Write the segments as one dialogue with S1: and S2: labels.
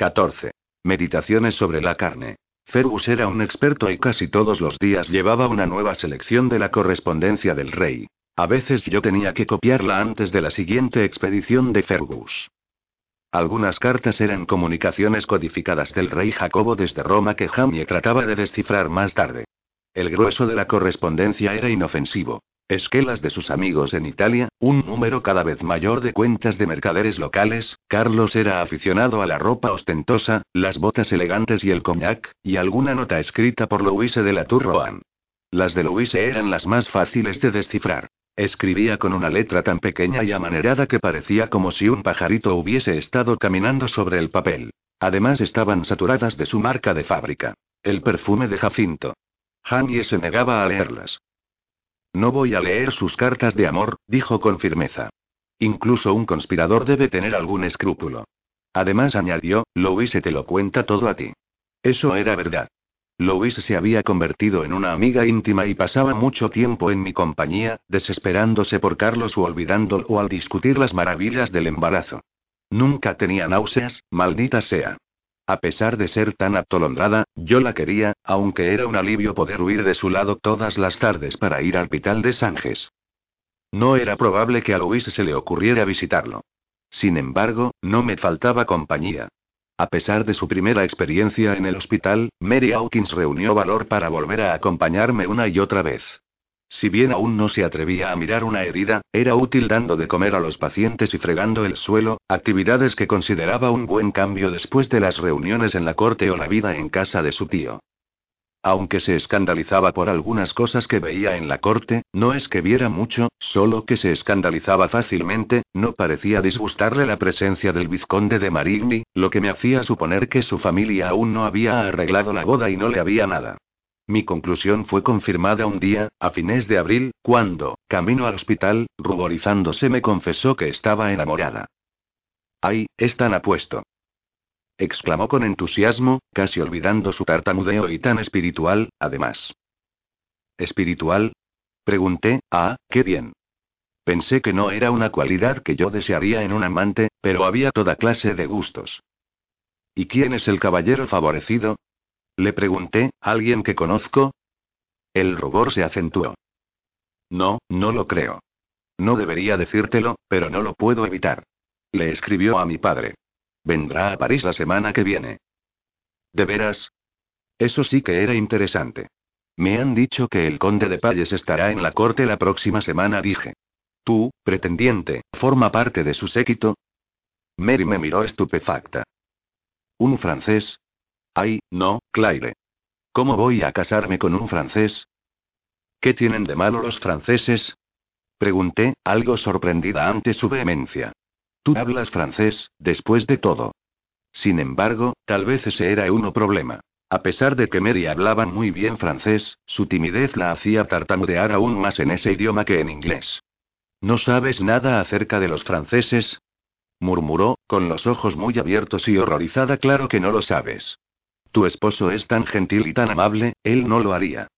S1: 14. Meditaciones sobre la carne. Fergus era un experto y casi todos los días llevaba una nueva selección de la correspondencia del rey. A veces yo tenía que copiarla antes de la siguiente expedición de Fergus. Algunas cartas eran comunicaciones codificadas del rey Jacobo desde Roma que Jamie trataba de descifrar más tarde. El grueso de la correspondencia era inofensivo. Esquelas de sus amigos en Italia, un número cada vez mayor de cuentas de mercaderes locales, Carlos era aficionado a la ropa ostentosa, las botas elegantes y el cognac, y alguna nota escrita por Louise de la Tour Rohan. Las de Louise eran las más fáciles de descifrar. Escribía con una letra tan pequeña y amanerada que parecía como si un pajarito hubiese estado caminando sobre el papel. Además estaban saturadas de su marca de fábrica. El perfume de Jacinto. Jamie se negaba a leerlas. No voy a leer sus cartas de amor, dijo con firmeza. Incluso un conspirador debe tener algún escrúpulo. Además añadió, Louise te lo cuenta todo a ti. Eso era verdad. Louise se había convertido en una amiga íntima y pasaba mucho tiempo en mi compañía, desesperándose por Carlos o olvidándolo al discutir las maravillas del embarazo. Nunca tenía náuseas, maldita sea. A pesar de ser tan atolondrada, yo la quería, aunque era un alivio poder huir de su lado todas las tardes para ir al hospital de Sanjes. No era probable que a Luis se le ocurriera visitarlo. Sin embargo, no me faltaba compañía. A pesar de su primera experiencia en el hospital, Mary Hawkins reunió valor para volver a acompañarme una y otra vez. Si bien aún no se atrevía a mirar una herida, era útil dando de comer a los pacientes y fregando el suelo, actividades que consideraba un buen cambio después de las reuniones en la corte o la vida en casa de su tío. Aunque se escandalizaba por algunas cosas que veía en la corte, no es que viera mucho, solo que se escandalizaba fácilmente, no parecía disgustarle la presencia del vizconde de Marigny, lo que me hacía suponer que su familia aún no había arreglado la boda y no le había nada. Mi conclusión fue confirmada un día, a fines de abril, cuando, camino al hospital, ruborizándose me confesó que estaba enamorada. ¡Ay, es tan apuesto! exclamó con entusiasmo, casi olvidando su tartamudeo y tan espiritual, además. ¿Espiritual? Pregunté, ah, qué bien. Pensé que no era una cualidad que yo desearía en un amante, pero había toda clase de gustos. ¿Y quién es el caballero favorecido? Le pregunté, ¿alguien que conozco? El rubor se acentuó. No, no lo creo. No debería decírtelo, pero no lo puedo evitar. Le escribió a mi padre. Vendrá a París la semana que viene. ¿De veras? Eso sí que era interesante. Me han dicho que el conde de Palles estará en la corte la próxima semana, dije. Tú, pretendiente, forma parte de su séquito. Mary me miró estupefacta. ¿Un francés? Ay, no, Claire. ¿Cómo voy a casarme con un francés? ¿Qué tienen de malo los franceses? Pregunté, algo sorprendida ante su vehemencia. Tú hablas francés, después de todo. Sin embargo, tal vez ese era uno problema. A pesar de que Mary hablaba muy bien francés, su timidez la hacía tartamudear aún más en ese idioma que en inglés. ¿No sabes nada acerca de los franceses? murmuró, con los ojos muy abiertos y horrorizada. Claro que no lo sabes. Tu esposo es tan gentil y tan amable, él no lo haría.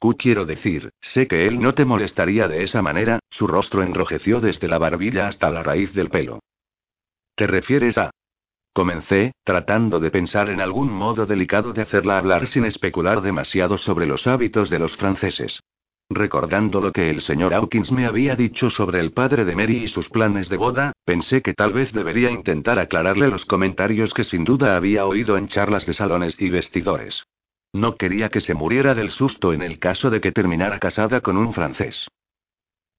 S1: Q quiero decir, sé que él no te molestaría de esa manera, su rostro enrojeció desde la barbilla hasta la raíz del pelo. ¿Te refieres a...? Comencé, tratando de pensar en algún modo delicado de hacerla hablar sin especular demasiado sobre los hábitos de los franceses. Recordando lo que el señor Hawkins me había dicho sobre el padre de Mary y sus planes de boda, pensé que tal vez debería intentar aclararle los comentarios que sin duda había oído en charlas de salones y vestidores. No quería que se muriera del susto en el caso de que terminara casada con un francés.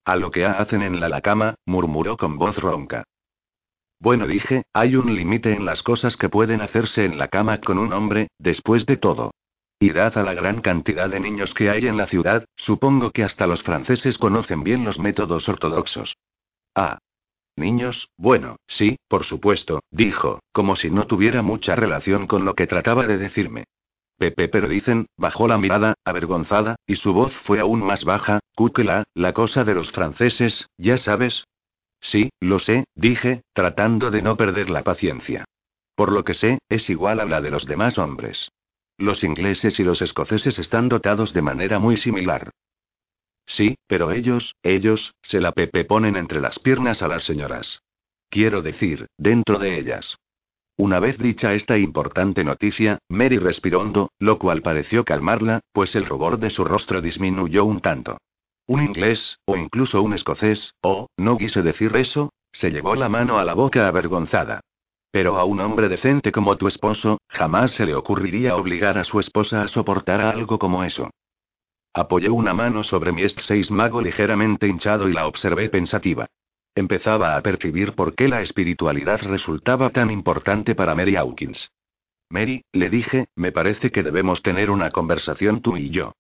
S1: A lo que hacen en la, cama, murmuró con voz ronca. Bueno, dije, hay un límite en las cosas que pueden hacerse en la cama con un hombre, después de todo. Y dada la gran cantidad de niños que hay en la ciudad, supongo que hasta los franceses conocen bien los métodos ortodoxos. Ah. Niños, bueno, sí, por supuesto, dijo, como si no tuviera mucha relación con lo que trataba de decirme. Pepe, pero dicen, bajó la mirada, avergonzada, y su voz fue aún más baja, Kukela, la cosa de los franceses, ya sabes. Sí, lo sé, dije, tratando de no perder la paciencia. Por lo que sé, es igual a la de los demás hombres. Los ingleses y los escoceses están dotados de manera muy similar. Sí, pero ellos, ellos, se la pepe ponen entre las piernas a las señoras. Quiero decir, dentro de ellas. Una vez dicha esta importante noticia, Mary respiró hondo, lo cual pareció calmarla, pues el rubor de su rostro disminuyó un tanto. Un inglés, o incluso un escocés, o, no quise decir eso, se llevó la mano a la boca avergonzada. Pero a un hombre decente como tu esposo, jamás se le ocurriría obligar a su esposa a soportar algo como eso. Apoyé una mano sobre mi S6 mago ligeramente hinchado y la observé pensativa. Empezaba a percibir por qué la espiritualidad resultaba tan importante para Mary Hawkins. Mary, le dije, me parece que debemos tener una conversación tú y yo.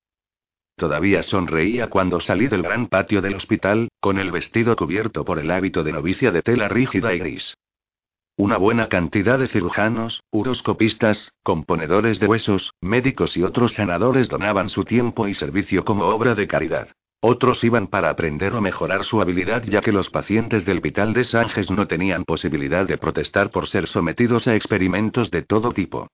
S1: Todavía sonreía cuando salí del gran patio del hospital, con el vestido cubierto por el hábito de novicia de tela rígida y gris. Una buena cantidad de cirujanos, uroscopistas, componedores de huesos, médicos y otros sanadores donaban su tiempo y servicio como obra de caridad. Otros iban para aprender o mejorar su habilidad ya que los pacientes del Hospital de Sanjes no tenían posibilidad de protestar por ser sometidos a experimentos de todo tipo.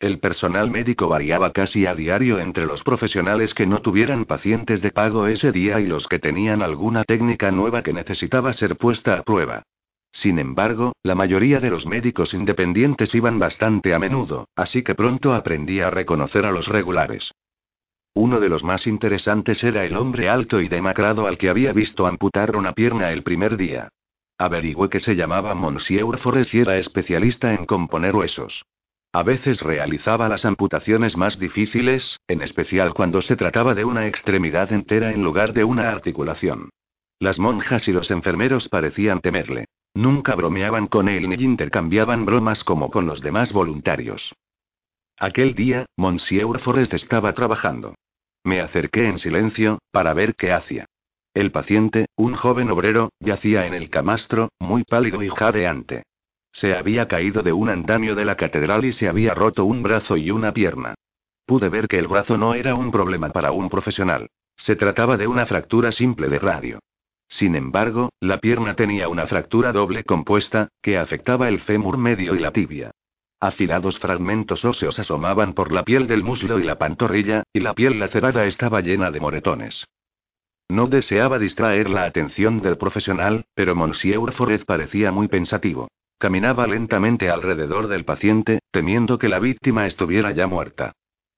S1: El personal médico variaba casi a diario entre los profesionales que no tuvieran pacientes de pago ese día y los que tenían alguna técnica nueva que necesitaba ser puesta a prueba. Sin embargo, la mayoría de los médicos independientes iban bastante a menudo, así que pronto aprendí a reconocer a los regulares. Uno de los más interesantes era el hombre alto y demacrado al que había visto amputar una pierna el primer día. Averigüé que se llamaba Monsieur Forest y era especialista en componer huesos. A veces realizaba las amputaciones más difíciles, en especial cuando se trataba de una extremidad entera en lugar de una articulación. Las monjas y los enfermeros parecían temerle. Nunca bromeaban con él ni intercambiaban bromas como con los demás voluntarios. Aquel día, Monsieur Forrest estaba trabajando. Me acerqué en silencio, para ver qué hacía. El paciente, un joven obrero, yacía en el camastro, muy pálido y jadeante. Se había caído de un andamio de la catedral y se había roto un brazo y una pierna. Pude ver que el brazo no era un problema para un profesional. Se trataba de una fractura simple de radio. Sin embargo, la pierna tenía una fractura doble compuesta, que afectaba el fémur medio y la tibia. Afilados fragmentos óseos asomaban por la piel del muslo y la pantorrilla, y la piel lacerada estaba llena de moretones. No deseaba distraer la atención del profesional, pero Monsieur Forez parecía muy pensativo. Caminaba lentamente alrededor del paciente, temiendo que la víctima estuviera ya muerta.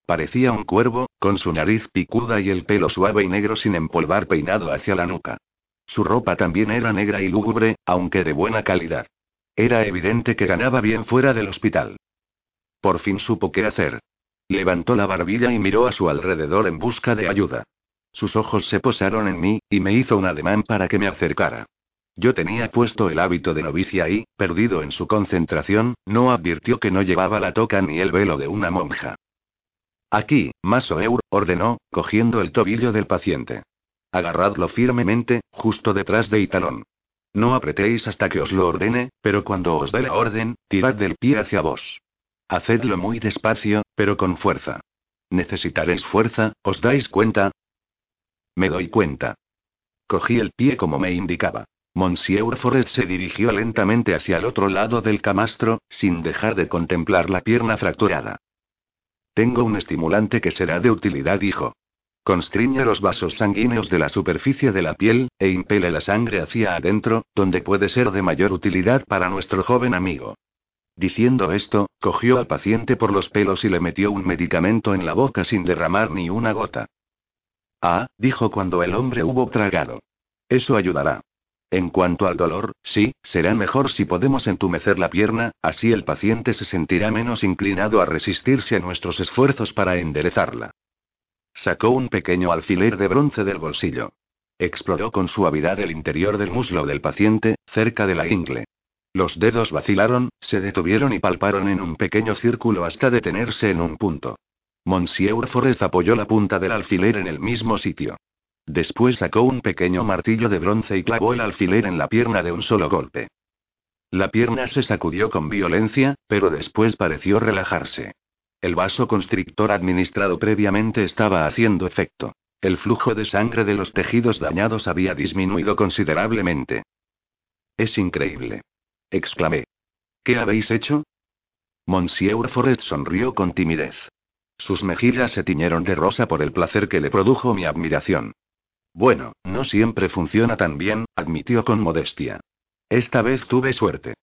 S1: Parecía un cuervo, con su nariz picuda y el pelo suave y negro sin empolvar peinado hacia la nuca. Su ropa también era negra y lúgubre, aunque de buena calidad. Era evidente que ganaba bien fuera del hospital. Por fin supo qué hacer. Levantó la barbilla y miró a su alrededor en busca de ayuda. Sus ojos se posaron en mí, y me hizo un ademán para que me acercara. Yo tenía puesto el hábito de novicia y, perdido en su concentración, no advirtió que no llevaba la toca ni el velo de una monja. Aquí, Masoeur, ordenó, cogiendo el tobillo del paciente. Agarradlo firmemente, justo detrás de Italón. No apretéis hasta que os lo ordene, pero cuando os dé la orden, tirad del pie hacia vos. Hacedlo muy despacio, pero con fuerza. Necesitaréis fuerza, ¿os dais cuenta? Me doy cuenta. Cogí el pie como me indicaba. Monsieur Forest se dirigió lentamente hacia el otro lado del camastro, sin dejar de contemplar la pierna fracturada. Tengo un estimulante que será de utilidad, dijo. Constriñe los vasos sanguíneos de la superficie de la piel, e impele la sangre hacia adentro, donde puede ser de mayor utilidad para nuestro joven amigo. Diciendo esto, cogió al paciente por los pelos y le metió un medicamento en la boca sin derramar ni una gota. Ah, dijo cuando el hombre hubo tragado. Eso ayudará. En cuanto al dolor, sí, será mejor si podemos entumecer la pierna, así el paciente se sentirá menos inclinado a resistirse a nuestros esfuerzos para enderezarla. Sacó un pequeño alfiler de bronce del bolsillo. Exploró con suavidad el interior del muslo del paciente, cerca de la ingle. Los dedos vacilaron, se detuvieron y palparon en un pequeño círculo hasta detenerse en un punto. Monsieur Forest apoyó la punta del alfiler en el mismo sitio. Después sacó un pequeño martillo de bronce y clavó el alfiler en la pierna de un solo golpe. La pierna se sacudió con violencia, pero después pareció relajarse. El vaso constrictor administrado previamente estaba haciendo efecto. El flujo de sangre de los tejidos dañados había disminuido considerablemente. Es increíble. exclamé. ¿Qué habéis hecho? Monsieur Forest sonrió con timidez. Sus mejillas se tiñeron de rosa por el placer que le produjo mi admiración. Bueno, no siempre funciona tan bien, admitió con modestia. Esta vez tuve suerte.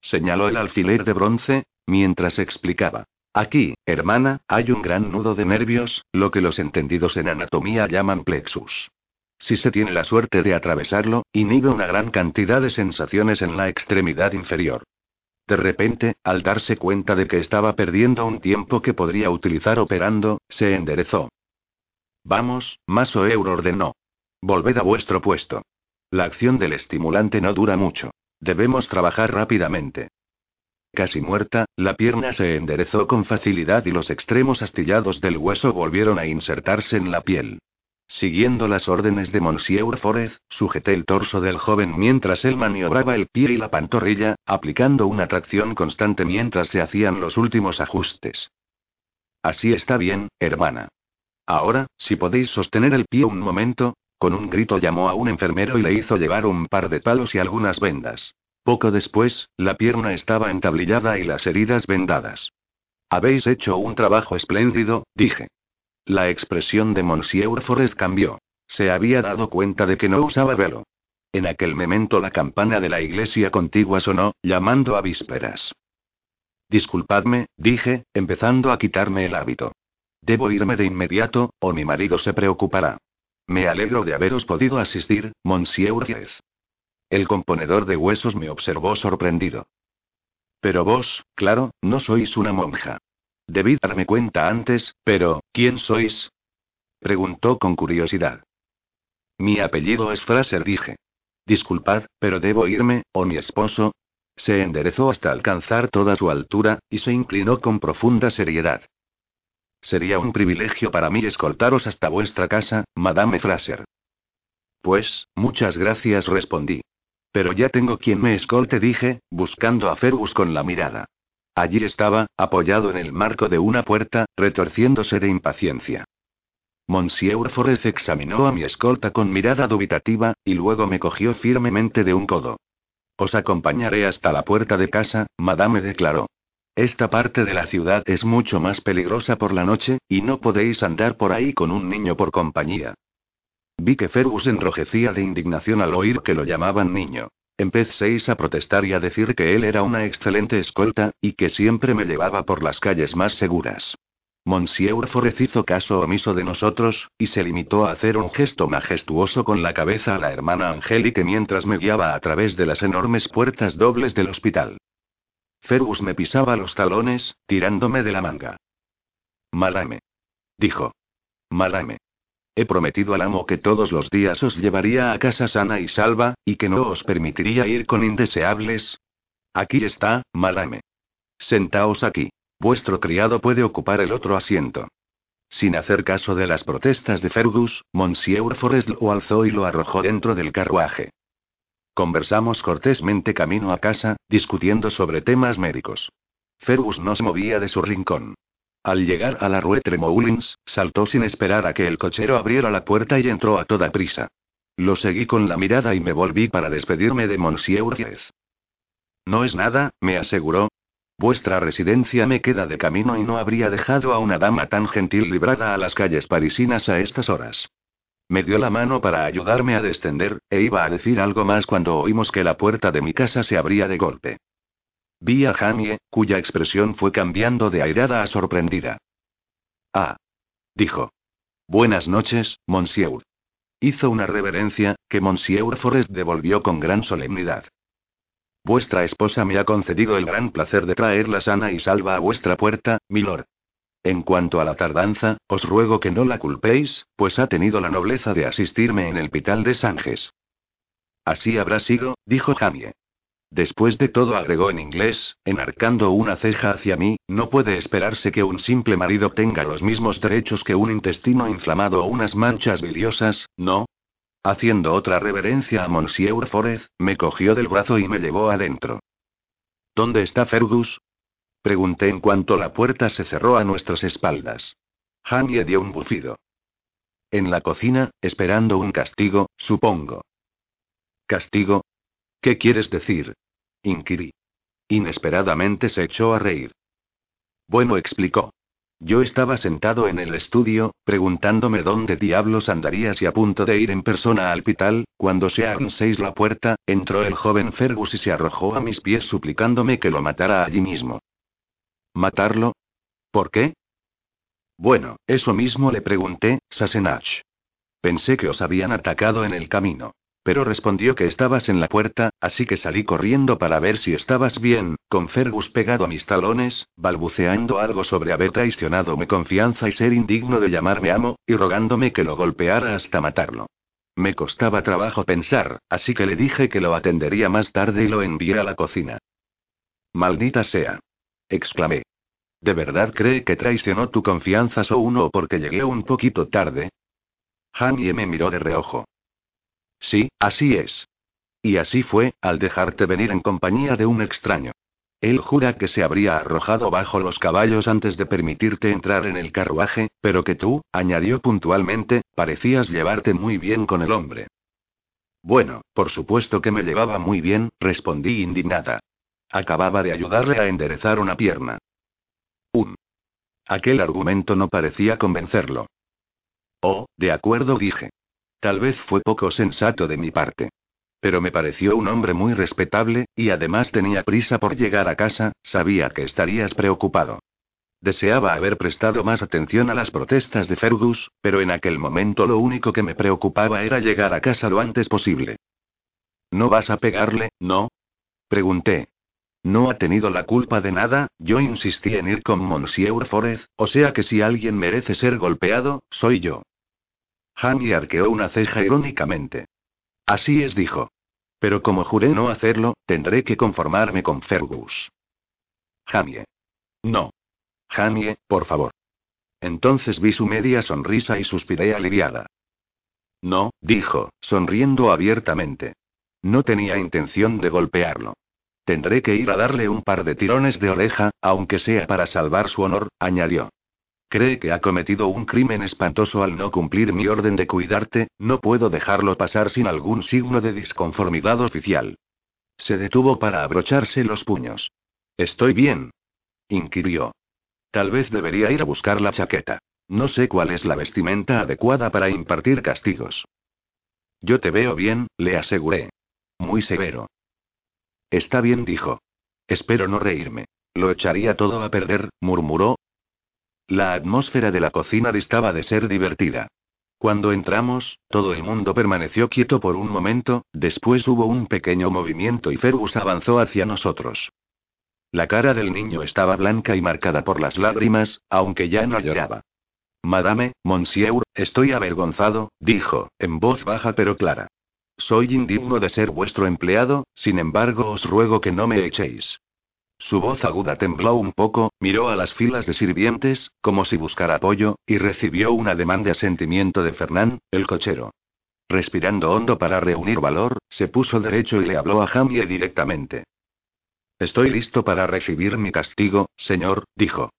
S1: señaló el alfiler de bronce, mientras explicaba. Aquí, hermana, hay un gran nudo de nervios, lo que los entendidos en anatomía llaman plexus. Si se tiene la suerte de atravesarlo, inhibe una gran cantidad de sensaciones en la extremidad inferior. De repente, al darse cuenta de que estaba perdiendo un tiempo que podría utilizar operando, se enderezó. Vamos, Maso Euro ordenó. Volved a vuestro puesto. La acción del estimulante no dura mucho. Debemos trabajar rápidamente. Casi muerta, la pierna se enderezó con facilidad y los extremos astillados del hueso volvieron a insertarse en la piel. Siguiendo las órdenes de Monsieur Forez, sujeté el torso del joven mientras él maniobraba el pie y la pantorrilla, aplicando una tracción constante mientras se hacían los últimos ajustes. Así está bien, hermana. Ahora, si podéis sostener el pie un momento, con un grito llamó a un enfermero y le hizo llevar un par de palos y algunas vendas. Poco después, la pierna estaba entablillada y las heridas vendadas. Habéis hecho un trabajo espléndido, dije. La expresión de Monsieur Forest cambió. Se había dado cuenta de que no usaba velo. En aquel momento la campana de la iglesia contigua sonó, llamando a vísperas. Disculpadme, dije, empezando a quitarme el hábito. Debo irme de inmediato, o mi marido se preocupará. Me alegro de haberos podido asistir, Monsieur Diez. El componedor de huesos me observó sorprendido. Pero vos, claro, no sois una monja. Debí darme cuenta antes, pero, ¿quién sois? Preguntó con curiosidad. Mi apellido es Fraser, dije. Disculpad, pero debo irme, o mi esposo. Se enderezó hasta alcanzar toda su altura, y se inclinó con profunda seriedad. Sería un privilegio para mí escoltaros hasta vuestra casa, Madame Fraser. Pues, muchas gracias, respondí. Pero ya tengo quien me escolte, dije, buscando a Fergus con la mirada. Allí estaba, apoyado en el marco de una puerta, retorciéndose de impaciencia. Monsieur Forez examinó a mi escolta con mirada dubitativa, y luego me cogió firmemente de un codo. Os acompañaré hasta la puerta de casa, madame declaró. Esta parte de la ciudad es mucho más peligrosa por la noche, y no podéis andar por ahí con un niño por compañía. Vi que Fergus enrojecía de indignación al oír que lo llamaban niño. Empecéis a protestar y a decir que él era una excelente escolta, y que siempre me llevaba por las calles más seguras. Monsieur Forez hizo caso omiso de nosotros, y se limitó a hacer un gesto majestuoso con la cabeza a la hermana Angélica mientras me guiaba a través de las enormes puertas dobles del hospital. Fergus me pisaba los talones, tirándome de la manga. Malame. Dijo. Malame. He prometido al amo que todos los días os llevaría a casa sana y salva, y que no os permitiría ir con indeseables. Aquí está, Malame. Sentaos aquí. Vuestro criado puede ocupar el otro asiento. Sin hacer caso de las protestas de Fergus, Monsieur Forest lo alzó y lo arrojó dentro del carruaje. Conversamos cortésmente camino a casa, discutiendo sobre temas médicos. Fergus no se movía de su rincón. Al llegar a la Rue Tremoulins, saltó sin esperar a que el cochero abriera la puerta y entró a toda prisa. Lo seguí con la mirada y me volví para despedirme de Monsieur Diez. No es nada, me aseguró. Vuestra residencia me queda de camino y no habría dejado a una dama tan gentil librada a las calles parisinas a estas horas. Me dio la mano para ayudarme a descender, e iba a decir algo más cuando oímos que la puerta de mi casa se abría de golpe. Vi a Jamie, cuya expresión fue cambiando de airada a sorprendida. Ah. Dijo. Buenas noches, monsieur. Hizo una reverencia, que monsieur Forest devolvió con gran solemnidad. Vuestra esposa me ha concedido el gran placer de traerla sana y salva a vuestra puerta, milord. En cuanto a la tardanza, os ruego que no la culpéis, pues ha tenido la nobleza de asistirme en el Pital de Sanjes. Así habrá sido, dijo Jamie. Después de todo agregó en inglés, enarcando una ceja hacia mí, no puede esperarse que un simple marido tenga los mismos derechos que un intestino inflamado o unas manchas biliosas, ¿no? Haciendo otra reverencia a Monsieur Forez, me cogió del brazo y me llevó adentro. ¿Dónde está Fergus? Pregunté en cuanto la puerta se cerró a nuestras espaldas. Jamie dio un bufido. En la cocina, esperando un castigo, supongo. ¿Castigo? ¿Qué quieres decir? inquirí. Inesperadamente se echó a reír. Bueno, explicó.
S2: Yo estaba sentado en el estudio, preguntándome dónde diablos andarías y a punto de ir en persona al hospital, cuando se seis la puerta, entró el joven Fergus y se arrojó a mis pies suplicándome que lo matara allí mismo. ¿Matarlo? ¿Por qué? Bueno, eso mismo le pregunté, Sassenach. Pensé que os habían atacado en el camino. Pero respondió que estabas en la puerta, así que salí corriendo para ver si estabas bien, con Fergus pegado a mis talones, balbuceando algo sobre haber traicionado mi confianza y ser indigno de llamarme amo, y rogándome que lo golpeara hasta matarlo. Me costaba trabajo pensar, así que le dije que lo atendería más tarde y lo envié a la cocina. Maldita sea. exclamé. ¿De verdad cree que traicionó tu confianza solo uno o porque llegué un poquito tarde? Jamie me miró de reojo. Sí, así es. Y así fue, al dejarte venir en compañía de un extraño. Él jura que se habría arrojado bajo los caballos antes de permitirte entrar en el carruaje, pero que tú, añadió puntualmente, parecías llevarte muy bien con el hombre. Bueno, por supuesto que me llevaba muy bien, respondí indignada. Acababa de ayudarle a enderezar una pierna. Un. Aquel argumento no parecía convencerlo. Oh, de acuerdo, dije. Tal vez fue poco sensato de mi parte. Pero me pareció un hombre muy respetable, y además tenía prisa por llegar a casa, sabía que estarías preocupado. Deseaba haber prestado más atención a las protestas de Fergus, pero en aquel momento lo único que me preocupaba era llegar a casa lo antes posible. ¿No vas a pegarle, no? Pregunté. No ha tenido la culpa de nada, yo insistí en ir con Monsieur Forez, o sea que si alguien merece ser golpeado, soy yo. Jamie arqueó una ceja irónicamente. Así es, dijo. Pero como juré no hacerlo, tendré que conformarme con Fergus. Jamie. No. Jamie, por favor. Entonces vi su media sonrisa y suspiré aliviada. No, dijo, sonriendo abiertamente. No tenía intención de golpearlo. Tendré que ir a darle un par de tirones de oreja, aunque sea para salvar su honor, añadió. Cree que ha cometido un crimen espantoso al no cumplir mi orden de cuidarte, no puedo dejarlo pasar sin algún signo de disconformidad oficial. Se detuvo para abrocharse los puños. ¿Estoy bien? inquirió. Tal vez debería ir a buscar la chaqueta. No sé cuál es la vestimenta adecuada para impartir castigos. Yo te veo bien, le aseguré. Muy severo. Está bien, dijo. Espero no reírme. Lo echaría todo a perder, murmuró, la atmósfera de la cocina distaba de ser divertida. Cuando entramos, todo el mundo permaneció quieto por un momento, después hubo un pequeño movimiento y Fergus avanzó hacia nosotros. La cara del niño estaba blanca y marcada por las lágrimas, aunque ya no lloraba. Madame, Monsieur, estoy avergonzado, dijo, en voz baja pero clara. Soy indigno de ser vuestro empleado, sin embargo os ruego que no me echéis. Su voz aguda tembló un poco, miró a las filas de sirvientes, como si buscara apoyo, y recibió un ademán de asentimiento de Fernán, el cochero. Respirando hondo para reunir valor, se puso derecho y le habló a Jamie directamente. Estoy listo para recibir mi castigo, señor, dijo.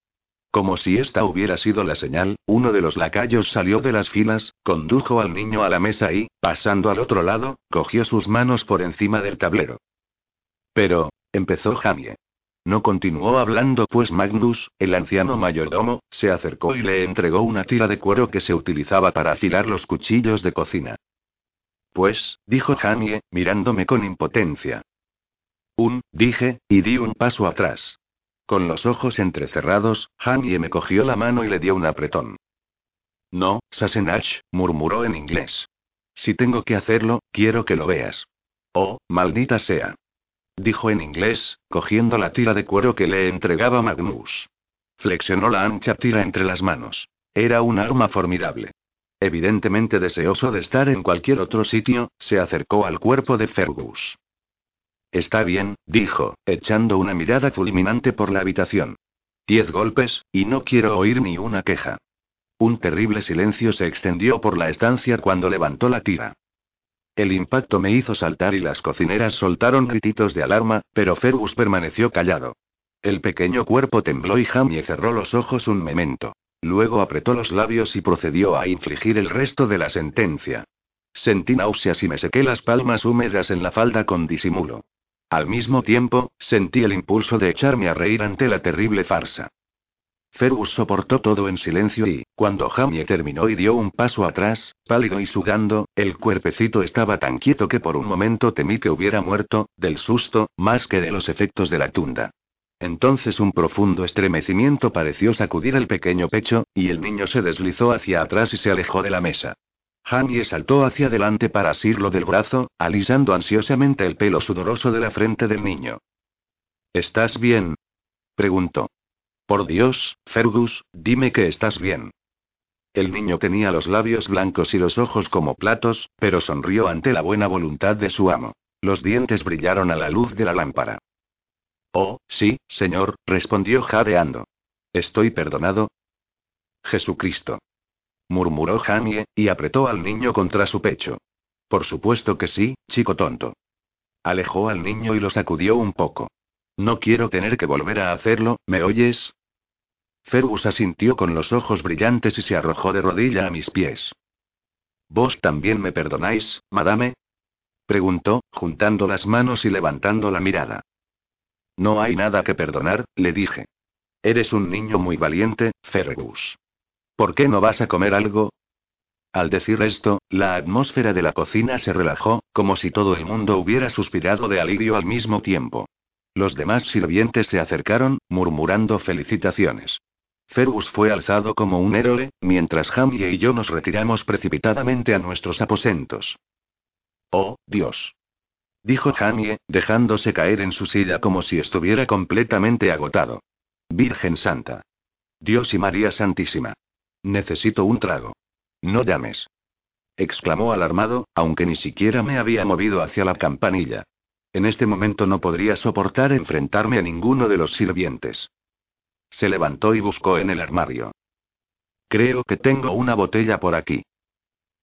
S2: Como si esta hubiera sido la señal, uno de los lacayos salió de las filas, condujo al niño a la mesa y, pasando al otro lado, cogió sus manos por encima del tablero. Pero, empezó Jamie. No continuó hablando pues Magnus, el anciano mayordomo, se acercó y le entregó una tira de cuero que se utilizaba para afilar los cuchillos de cocina. Pues, dijo Jamie, mirándome con impotencia. Un, dije, y di un paso atrás. Con los ojos entrecerrados, Jamie me cogió la mano y le dio un apretón. No, Sassenach, murmuró en inglés. Si tengo que hacerlo, quiero que lo veas. Oh, maldita sea dijo en inglés, cogiendo la tira de cuero que le entregaba Magnus. Flexionó la ancha tira entre las manos. Era un arma formidable. Evidentemente deseoso de estar en cualquier otro sitio, se acercó al cuerpo de Fergus. Está bien, dijo, echando una mirada fulminante por la habitación. Diez golpes, y no quiero oír ni una queja. Un terrible silencio se extendió por la estancia cuando levantó la tira. El impacto me hizo saltar y las cocineras soltaron grititos de alarma, pero Fergus permaneció callado. El pequeño cuerpo tembló y Jamie cerró los ojos un momento. Luego apretó los labios y procedió a infligir el resto de la sentencia. Sentí náuseas y me sequé las palmas húmedas en la falda con disimulo. Al mismo tiempo, sentí el impulso de echarme a reír ante la terrible farsa.
S1: Fergus soportó todo en silencio y, cuando Jamie terminó y dio un paso atrás, pálido y sudando, el cuerpecito estaba tan quieto que por un momento temí que hubiera muerto, del susto, más que de los efectos de la tunda. Entonces un profundo estremecimiento pareció sacudir el pequeño pecho, y el niño se deslizó hacia atrás y se alejó de la mesa. Jamie saltó hacia adelante para asirlo del brazo, alisando ansiosamente el pelo sudoroso de la frente del niño. ¿Estás bien? preguntó. Por Dios, Fergus, dime que estás bien. El niño tenía los labios blancos y los ojos como platos, pero sonrió ante la buena voluntad de su amo. Los dientes brillaron a la luz de la lámpara. Oh, sí, señor, respondió jadeando. ¿Estoy perdonado? Jesucristo. murmuró Jamie, y apretó al niño contra su pecho. Por supuesto que sí, chico tonto. Alejó al niño y lo sacudió un poco. No quiero tener que volver a hacerlo, ¿me oyes? Fergus asintió con los ojos brillantes y se arrojó de rodilla a mis pies. ¿Vos también me perdonáis, madame? preguntó, juntando las manos y levantando la mirada. No hay nada que perdonar, le dije. Eres un niño muy valiente, Fergus. ¿Por qué no vas a comer algo? Al decir esto, la atmósfera de la cocina se relajó, como si todo el mundo hubiera suspirado de alivio al mismo tiempo. Los demás sirvientes se acercaron, murmurando felicitaciones. Fergus fue alzado como un héroe, mientras Jamie y yo nos retiramos precipitadamente a nuestros aposentos. Oh, Dios. Dijo Jamie, dejándose caer en su silla como si estuviera completamente agotado. Virgen Santa. Dios y María Santísima. Necesito un trago. No llames. Exclamó alarmado, aunque ni siquiera me había movido hacia la campanilla. En este momento no podría soportar enfrentarme a ninguno de los sirvientes. Se levantó y buscó en el armario. Creo que tengo una botella por aquí.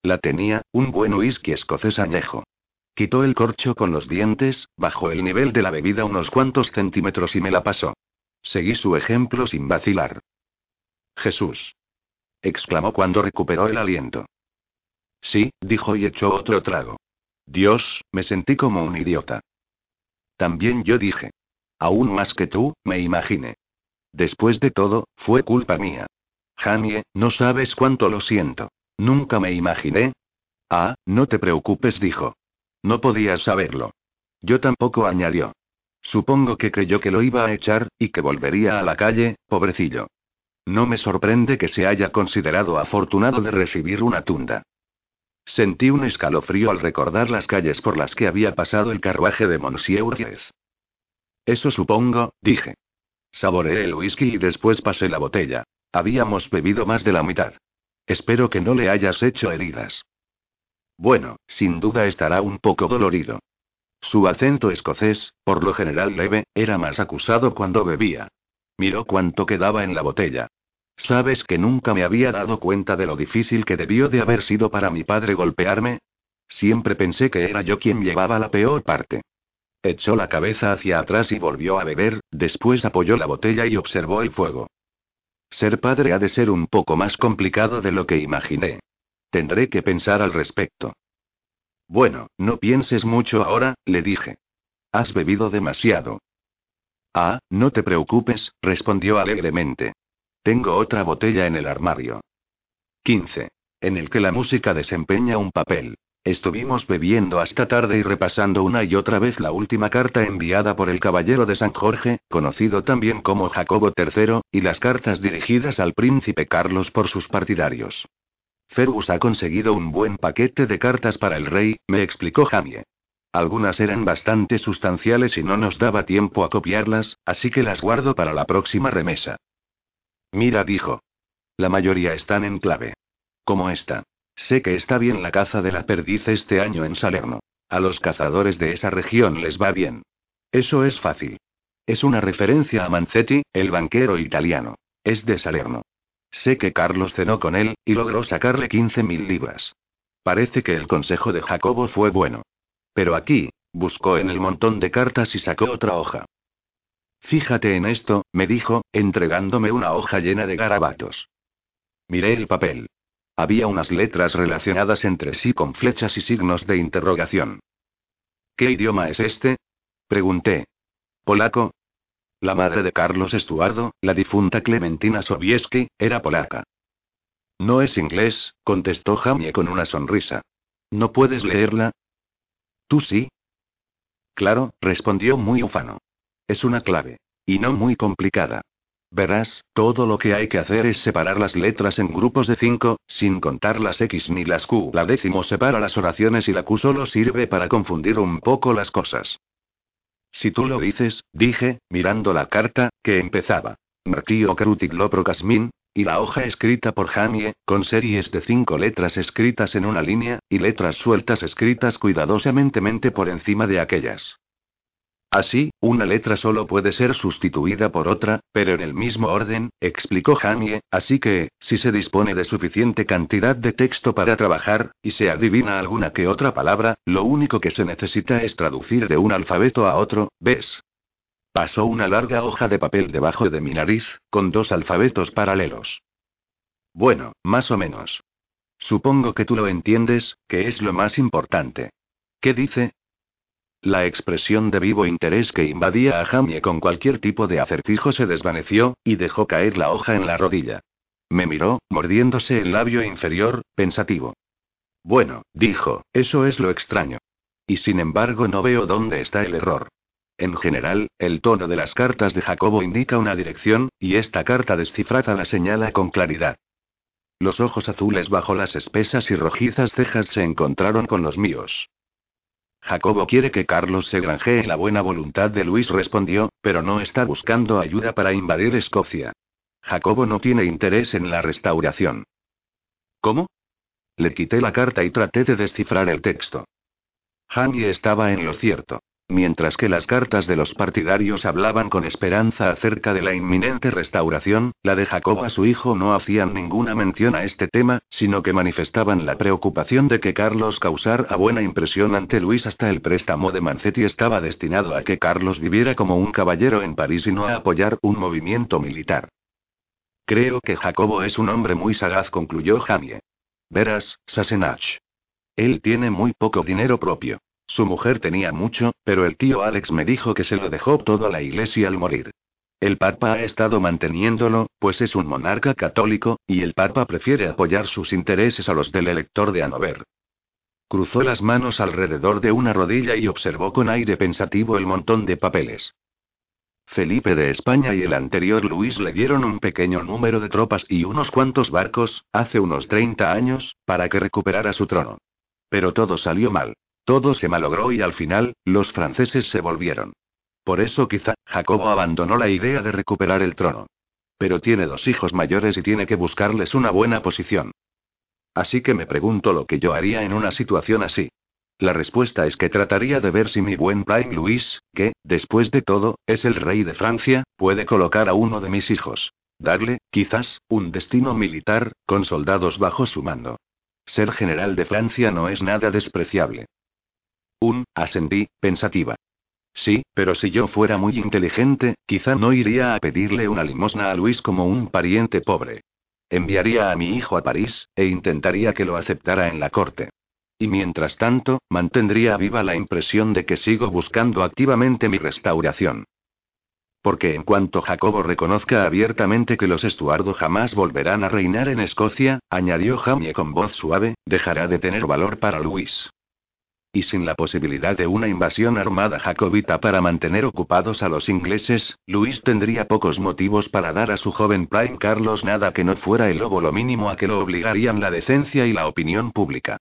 S1: La tenía, un buen whisky escocés añejo. Quitó el corcho con los dientes, bajó el nivel de la bebida unos cuantos centímetros y me la pasó. Seguí su ejemplo sin vacilar. Jesús. exclamó cuando recuperó el aliento. Sí, dijo y echó otro trago. Dios, me sentí como un idiota. También yo dije. Aún más que tú, me imaginé. Después de todo, fue culpa mía. Jamie, no sabes cuánto lo siento. Nunca me imaginé. Ah, no te preocupes, dijo. No podías saberlo. Yo tampoco añadió. Supongo que creyó que lo iba a echar, y que volvería a la calle, pobrecillo. No me sorprende que se haya considerado afortunado de recibir una tunda. Sentí un escalofrío al recordar las calles por las que había pasado el carruaje de Monsieur Eso supongo, dije. Saboreé el whisky y después pasé la botella. Habíamos bebido más de la mitad. Espero que no le hayas hecho heridas. Bueno, sin duda estará un poco dolorido. Su acento escocés, por lo general leve, era más acusado cuando bebía. Miró cuánto quedaba en la botella. ¿Sabes que nunca me había dado cuenta de lo difícil que debió de haber sido para mi padre golpearme? Siempre pensé que era yo quien llevaba la peor parte. Echó la cabeza hacia atrás y volvió a beber, después apoyó la botella y observó el fuego. Ser padre ha de ser un poco más complicado de lo que imaginé. Tendré que pensar al respecto. Bueno, no pienses mucho ahora, le dije. Has bebido demasiado. Ah, no te preocupes, respondió alegremente. Tengo otra botella en el armario. 15. En el que la música desempeña un papel. Estuvimos bebiendo hasta tarde y repasando una y otra vez la última carta enviada por el Caballero de San Jorge, conocido también como Jacobo III, y las cartas dirigidas al príncipe Carlos por sus partidarios. Fergus ha conseguido un buen paquete de cartas para el rey, me explicó Jamie. Algunas eran bastante sustanciales y no nos daba tiempo a copiarlas, así que las guardo para la próxima remesa. Mira, dijo. La mayoría están en clave. Como esta. Sé que está bien la caza de la perdiz este año en Salerno. A los cazadores de esa región les va bien. Eso es fácil. Es una referencia a Manzetti, el banquero italiano. Es de Salerno. Sé que Carlos cenó con él, y logró sacarle 15.000 libras. Parece que el consejo de Jacobo fue bueno. Pero aquí, buscó en el montón de cartas y sacó otra hoja. Fíjate en esto, me dijo, entregándome una hoja llena de garabatos. Miré el papel. Había unas letras relacionadas entre sí con flechas y signos de interrogación. ¿Qué idioma es este? Pregunté. ¿Polaco? La madre de Carlos Estuardo, la difunta Clementina Sobieski, era polaca. No es inglés, contestó Jamie con una sonrisa. ¿No puedes leerla? ¿Tú sí? Claro, respondió muy ufano. Es una clave. Y no muy complicada. Verás, todo lo que hay que hacer es separar las letras en grupos de cinco, sin contar las X ni las Q. La décimo separa las oraciones y la Q solo sirve para confundir un poco las cosas. Si tú lo dices, dije, mirando la carta, que empezaba. Martío Lopro Casmin, y la hoja escrita por Jamie, con series de cinco letras escritas en una línea, y letras sueltas escritas cuidadosamente por encima de aquellas. Así, una letra solo puede ser sustituida por otra, pero en el mismo orden, explicó Jamie, así que, si se dispone de suficiente cantidad de texto para trabajar, y se adivina alguna que otra palabra, lo único que se necesita es traducir de un alfabeto a otro, ¿ves? Pasó una larga hoja de papel debajo de mi nariz, con dos alfabetos paralelos. Bueno, más o menos. Supongo que tú lo entiendes, que es lo más importante. ¿Qué dice? La expresión de vivo interés que invadía a Jamie con cualquier tipo de acertijo se desvaneció, y dejó caer la hoja en la rodilla. Me miró, mordiéndose el labio inferior, pensativo. Bueno, dijo, eso es lo extraño. Y sin embargo no veo dónde está el error. En general, el tono de las cartas de Jacobo indica una dirección, y esta carta descifrada la señala con claridad. Los ojos azules bajo las espesas y rojizas cejas se encontraron con los míos. Jacobo quiere que Carlos se granjee la buena voluntad de Luis respondió, pero no está buscando ayuda para invadir Escocia. Jacobo no tiene interés en la restauración. ¿Cómo? Le quité la carta y traté de descifrar el texto. Jamie estaba en lo cierto. Mientras que las cartas de los partidarios hablaban con esperanza acerca de la inminente restauración, la de Jacob a su hijo no hacían ninguna mención a este tema, sino que manifestaban la preocupación de que Carlos causara buena impresión ante Luis hasta el préstamo de Mancetti estaba destinado a que Carlos viviera como un caballero en París y no a apoyar un movimiento militar. Creo que Jacobo es un hombre muy sagaz, concluyó Jamie. Verás, Sassenach. Él tiene muy poco dinero propio. Su mujer tenía mucho, pero el tío Alex me dijo que se lo dejó todo a la iglesia al morir. El Papa ha estado manteniéndolo, pues es un monarca católico, y el Papa prefiere apoyar sus intereses a los del elector de Hanover. Cruzó las manos alrededor de una rodilla y observó con aire pensativo el montón de papeles. Felipe de España y el anterior Luis le dieron un pequeño número de tropas y unos cuantos barcos, hace unos 30 años, para que recuperara su trono. Pero todo salió mal. Todo se malogró y al final, los franceses se volvieron. Por eso quizá, Jacobo abandonó la idea de recuperar el trono. Pero tiene dos hijos mayores y tiene que buscarles una buena posición. Así que me pregunto lo que yo haría en una situación así. La respuesta es que trataría de ver si mi buen Prime Luis, que, después de todo, es el rey de Francia, puede colocar a uno de mis hijos. Darle, quizás, un destino militar, con soldados bajo su mando. Ser general de Francia no es nada despreciable. Un, asentí, pensativa. Sí, pero si yo fuera muy inteligente, quizá no iría a pedirle una limosna a Luis como un pariente pobre. Enviaría a mi hijo a París, e intentaría que lo aceptara en la corte. Y mientras tanto, mantendría viva la impresión de que sigo buscando activamente mi restauración. Porque en cuanto Jacobo reconozca abiertamente que los Estuardo jamás volverán a reinar en Escocia, añadió Jamie con voz suave, dejará de tener valor para Luis. Y sin la posibilidad de una invasión armada jacobita para mantener ocupados a los ingleses, Luis tendría pocos motivos para dar a su joven Prime Carlos nada que no fuera el lobo lo mínimo a que lo obligarían la decencia y la opinión pública.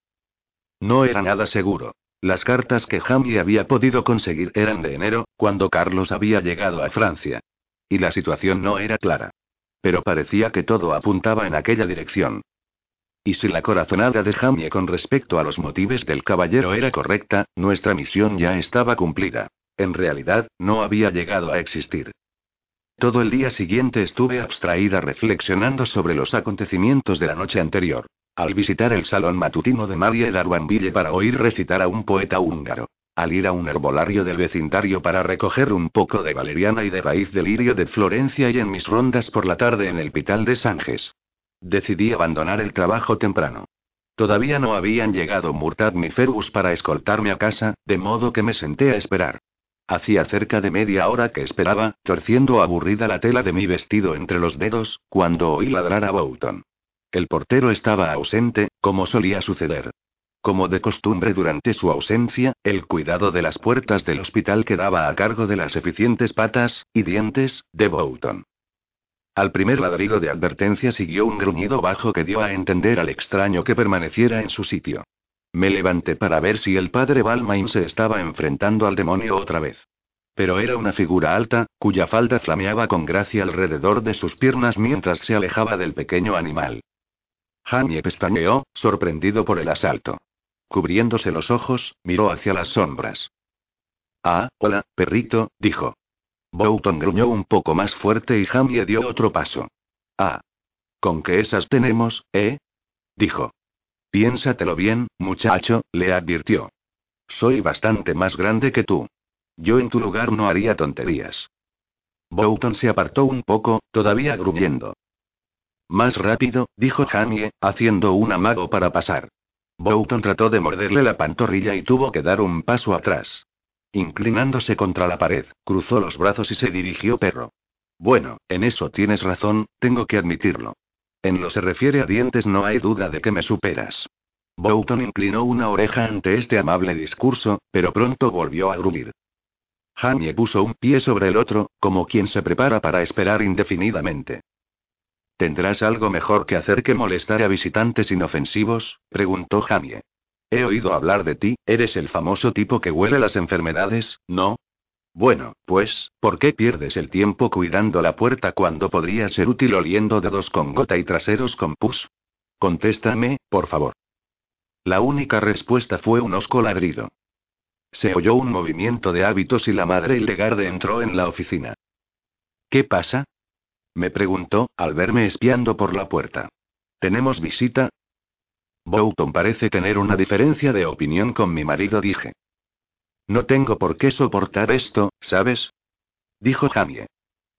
S1: No era nada seguro. Las cartas que Jamie había podido conseguir eran de enero, cuando Carlos había llegado a Francia. Y la situación no era clara. Pero parecía que todo apuntaba en aquella dirección. Y si la corazonada de Jamie con respecto a los motivos del caballero era correcta, nuestra misión ya estaba cumplida. En realidad, no había llegado a existir. Todo el día siguiente estuve abstraída reflexionando sobre los acontecimientos de la noche anterior. Al visitar el salón matutino de Marie Darwanville para oír recitar a un poeta húngaro. Al ir a un herbolario del vecindario para recoger un poco de valeriana y de raíz de lirio de Florencia y en mis rondas por la tarde en el Pital de Sanjes. Decidí abandonar el trabajo temprano. Todavía no habían llegado Murtad ni Fergus para escoltarme a casa, de modo que me senté a esperar. Hacía cerca de media hora que esperaba, torciendo aburrida la tela de mi vestido entre los dedos, cuando oí ladrar a Boughton. El portero estaba ausente, como solía suceder. Como de costumbre durante su ausencia, el cuidado de las puertas del hospital quedaba a cargo de las eficientes patas y dientes de Boughton. Al primer ladrido de advertencia siguió un gruñido bajo que dio a entender al extraño que permaneciera en su sitio. Me levanté para ver si el padre Balmain se estaba enfrentando al demonio otra vez. Pero era una figura alta, cuya falda flameaba con gracia alrededor de sus piernas mientras se alejaba del pequeño animal. Jamie pestañeó, sorprendido por el asalto. Cubriéndose los ojos, miró hacia las sombras. Ah, hola, perrito, dijo. Boughton gruñó un poco más fuerte y Jamie dio otro paso. Ah. ¿Con qué esas tenemos, eh? dijo. Piénsatelo bien, muchacho, le advirtió. Soy bastante más grande que tú. Yo en tu lugar no haría tonterías. Boughton se apartó un poco, todavía gruñendo. Más rápido, dijo Jamie, haciendo un amago para pasar. Boughton trató de morderle la pantorrilla y tuvo que dar un paso atrás. Inclinándose contra la pared, cruzó los brazos y se dirigió perro. Bueno, en eso tienes razón, tengo que admitirlo. En lo se refiere a dientes no hay duda de que me superas. Boughton inclinó una oreja ante este amable discurso, pero pronto volvió a gruñir. Jamie puso un pie sobre el otro, como quien se prepara para esperar indefinidamente. ¿Tendrás algo mejor que hacer que molestar a visitantes inofensivos? preguntó Jamie. He oído hablar de ti, eres el famoso tipo que huele las enfermedades, ¿no? Bueno, pues, ¿por qué pierdes el tiempo cuidando la puerta cuando podría ser útil oliendo dedos con gota y traseros con pus? Contéstame, por favor. La única respuesta fue un osco ladrido. Se oyó un movimiento de hábitos y la madre Hildegarde entró en la oficina. ¿Qué pasa? Me preguntó, al verme espiando por la puerta. ¿Tenemos visita? Boughton parece tener una diferencia de opinión con mi marido, dije. No tengo por qué soportar esto, ¿sabes? Dijo Jamie.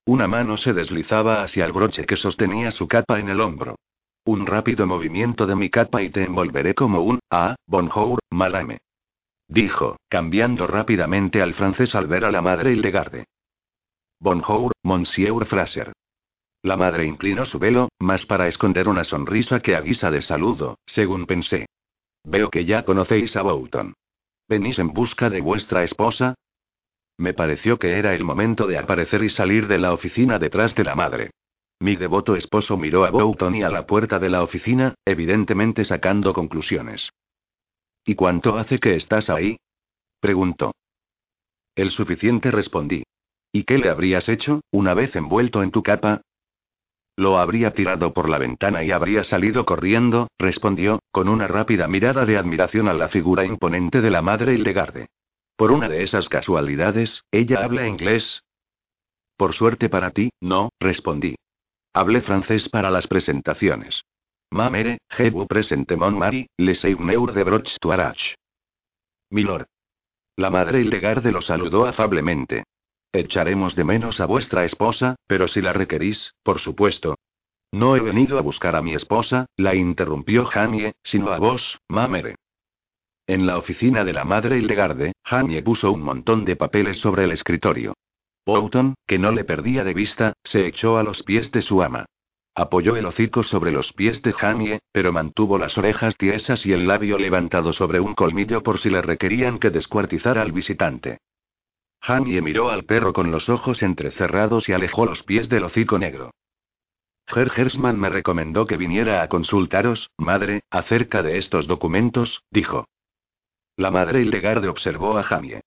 S1: Una mano se deslizaba hacia el broche que sostenía su capa en el hombro. Un rápido movimiento de mi capa y te envolveré como un, ah, bonjour, malame. Dijo, cambiando rápidamente al francés al ver a la madre Hildegarde. Bonjour, monsieur Fraser. La madre inclinó su velo, más para esconder una sonrisa que a guisa de saludo, según pensé. Veo que ya conocéis a Boughton. ¿Venís en busca de vuestra esposa? Me pareció que era el momento de aparecer y salir de la oficina detrás de la madre. Mi devoto esposo miró a Boughton y a la puerta de la oficina, evidentemente sacando conclusiones. ¿Y cuánto hace que estás ahí? preguntó. El suficiente respondí. ¿Y qué le habrías hecho, una vez envuelto en tu capa? Lo habría tirado por la ventana y habría salido corriendo, respondió, con una rápida mirada de admiración a la figura imponente de la madre Hildegarde. Por una de esas casualidades, ¿ella habla inglés? Por suerte para ti, no, respondí. Hablé francés para las presentaciones. Mamere, je vous presente mon mari, le seigneur de Broch Tuarach. Milord. La madre Hildegarde lo saludó afablemente. Echaremos de menos a vuestra esposa, pero si la requerís, por supuesto. No he venido a buscar a mi esposa, la interrumpió Jamie, sino a vos, Mamere. En la oficina de la madre Hildegarde, Jamie puso un montón de papeles sobre el escritorio. Boughton, que no le perdía de vista, se echó a los pies de su ama. Apoyó el hocico sobre los pies de Jamie, pero mantuvo las orejas tiesas y el labio levantado sobre un colmillo por si le requerían que descuartizara al visitante. Jamie miró al perro con los ojos entrecerrados y alejó los pies del hocico negro. Herr Hersman me recomendó que viniera a consultaros, madre, acerca de estos documentos, dijo. La madre Hildegarde observó a Jamie.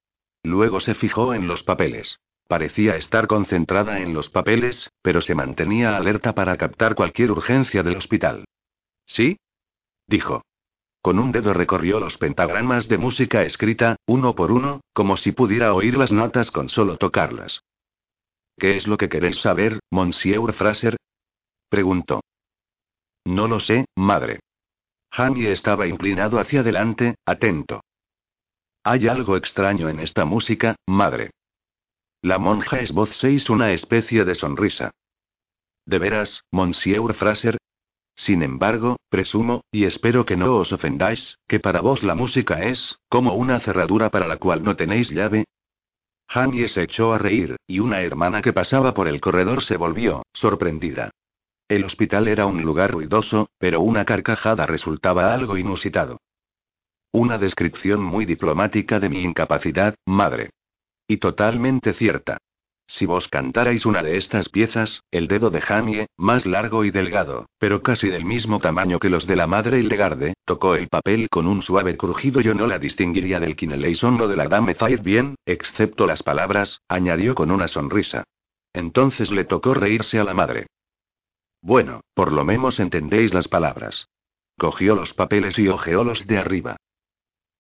S1: Luego se fijó en los papeles. Parecía estar concentrada en los papeles, pero se mantenía alerta para captar cualquier urgencia del hospital. ¿Sí? dijo. Con un dedo recorrió los pentagramas de música escrita, uno por uno, como si pudiera oír las notas con solo tocarlas. ¿Qué es lo que queréis saber, Monsieur Fraser? preguntó. No lo sé, madre. Jamie estaba inclinado hacia adelante, atento. Hay algo extraño en esta música, madre. La monja esbozéis una especie de sonrisa. ¿De veras, Monsieur Fraser? Sin embargo, presumo, y espero que no os ofendáis, que para vos la música es, como una cerradura para la cual no tenéis llave. Hanye se echó a reír, y una hermana que pasaba por el corredor se volvió, sorprendida. El hospital era un lugar ruidoso, pero una carcajada resultaba algo inusitado. Una descripción muy diplomática de mi incapacidad, madre. Y totalmente cierta. Si vos cantarais una de estas piezas, el dedo de Jamie, más largo y delgado, pero casi del mismo tamaño que los de la madre Hildegarde, tocó el papel con un suave crujido. Yo no la distinguiría del Kineleison o de la Dame Faith bien, excepto las palabras, añadió con una sonrisa. Entonces le tocó reírse a la madre. Bueno, por lo menos entendéis las palabras. Cogió los papeles y ojeó los de arriba.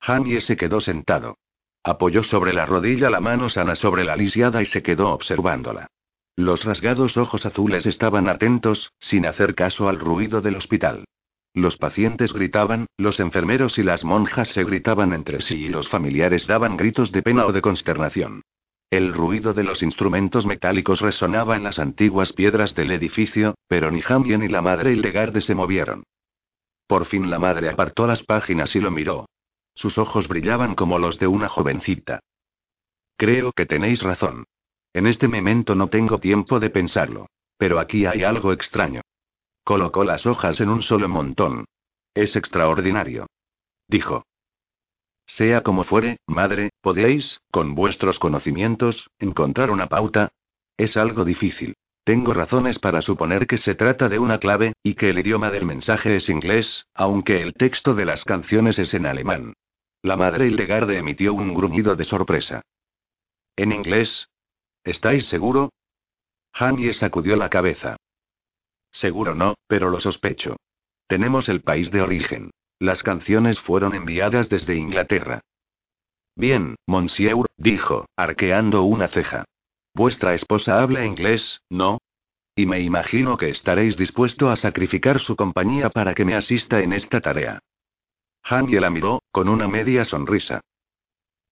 S1: Jamie se quedó sentado. Apoyó sobre la rodilla la mano sana sobre la lisiada y se quedó observándola. Los rasgados ojos azules estaban atentos, sin hacer caso al ruido del hospital. Los pacientes gritaban, los enfermeros y las monjas se gritaban entre sí y los familiares daban gritos de pena o de consternación. El ruido de los instrumentos metálicos resonaba en las antiguas piedras del edificio, pero ni Jamie ni la madre Hildegarde se movieron. Por fin la madre apartó las páginas y lo miró. Sus ojos brillaban como los de una jovencita. Creo que tenéis razón. En este momento no tengo tiempo de pensarlo. Pero aquí hay algo extraño. Colocó las hojas en un solo montón. Es extraordinario. Dijo. Sea como fuere, madre, ¿podéis, con vuestros conocimientos, encontrar una pauta? Es algo difícil. Tengo razones para suponer que se trata de una clave, y que el idioma del mensaje es inglés, aunque el texto de las canciones es en alemán. La madre Hildegarde emitió un gruñido de sorpresa. ¿En inglés? ¿Estáis seguro? Jamie sacudió la cabeza. Seguro no, pero lo sospecho. Tenemos el país de origen. Las canciones fueron enviadas desde Inglaterra. Bien, monsieur, dijo, arqueando una ceja. Vuestra esposa habla inglés, ¿no? Y me imagino que estaréis dispuesto a sacrificar su compañía para que me asista en esta tarea. Hanye la miró, con una media sonrisa.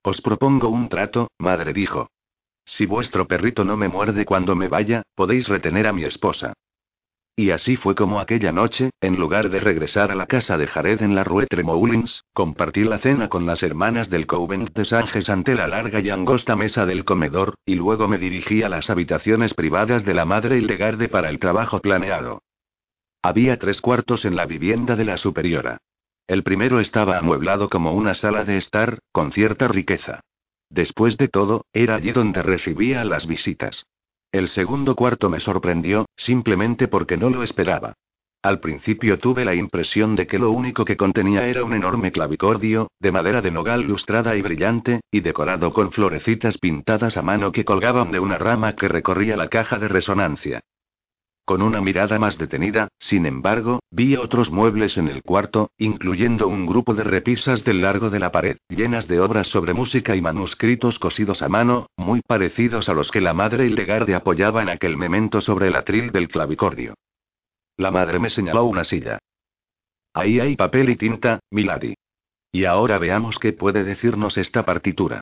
S1: Os propongo un trato, madre dijo. Si vuestro perrito no me muerde cuando me vaya, podéis retener a mi esposa. Y así fue como aquella noche, en lugar de regresar a la casa de Jared en la Rue Tremoulins, compartí la cena con las hermanas del Convent de Sanjes ante la larga y angosta mesa del comedor, y luego me dirigí a las habitaciones privadas de la madre Hildegarde para el trabajo planeado. Había tres cuartos en la vivienda de la superiora. El primero estaba amueblado como una sala de estar, con cierta riqueza. Después de todo, era allí donde recibía las visitas. El segundo cuarto me sorprendió, simplemente porque no lo esperaba. Al principio tuve la impresión de que lo único que contenía era un enorme clavicordio, de madera de nogal lustrada y brillante, y decorado con florecitas pintadas a mano que colgaban de una rama que recorría la caja de resonancia. Con una mirada más detenida, sin embargo, vi otros muebles en el cuarto, incluyendo un grupo de repisas del largo de la pared, llenas de obras sobre música y manuscritos cosidos a mano, muy parecidos a los que la madre Hildegarde apoyaba en aquel memento sobre el atril del clavicordio. La madre me señaló una silla. Ahí hay papel y tinta, milady. Y ahora veamos qué puede decirnos esta partitura.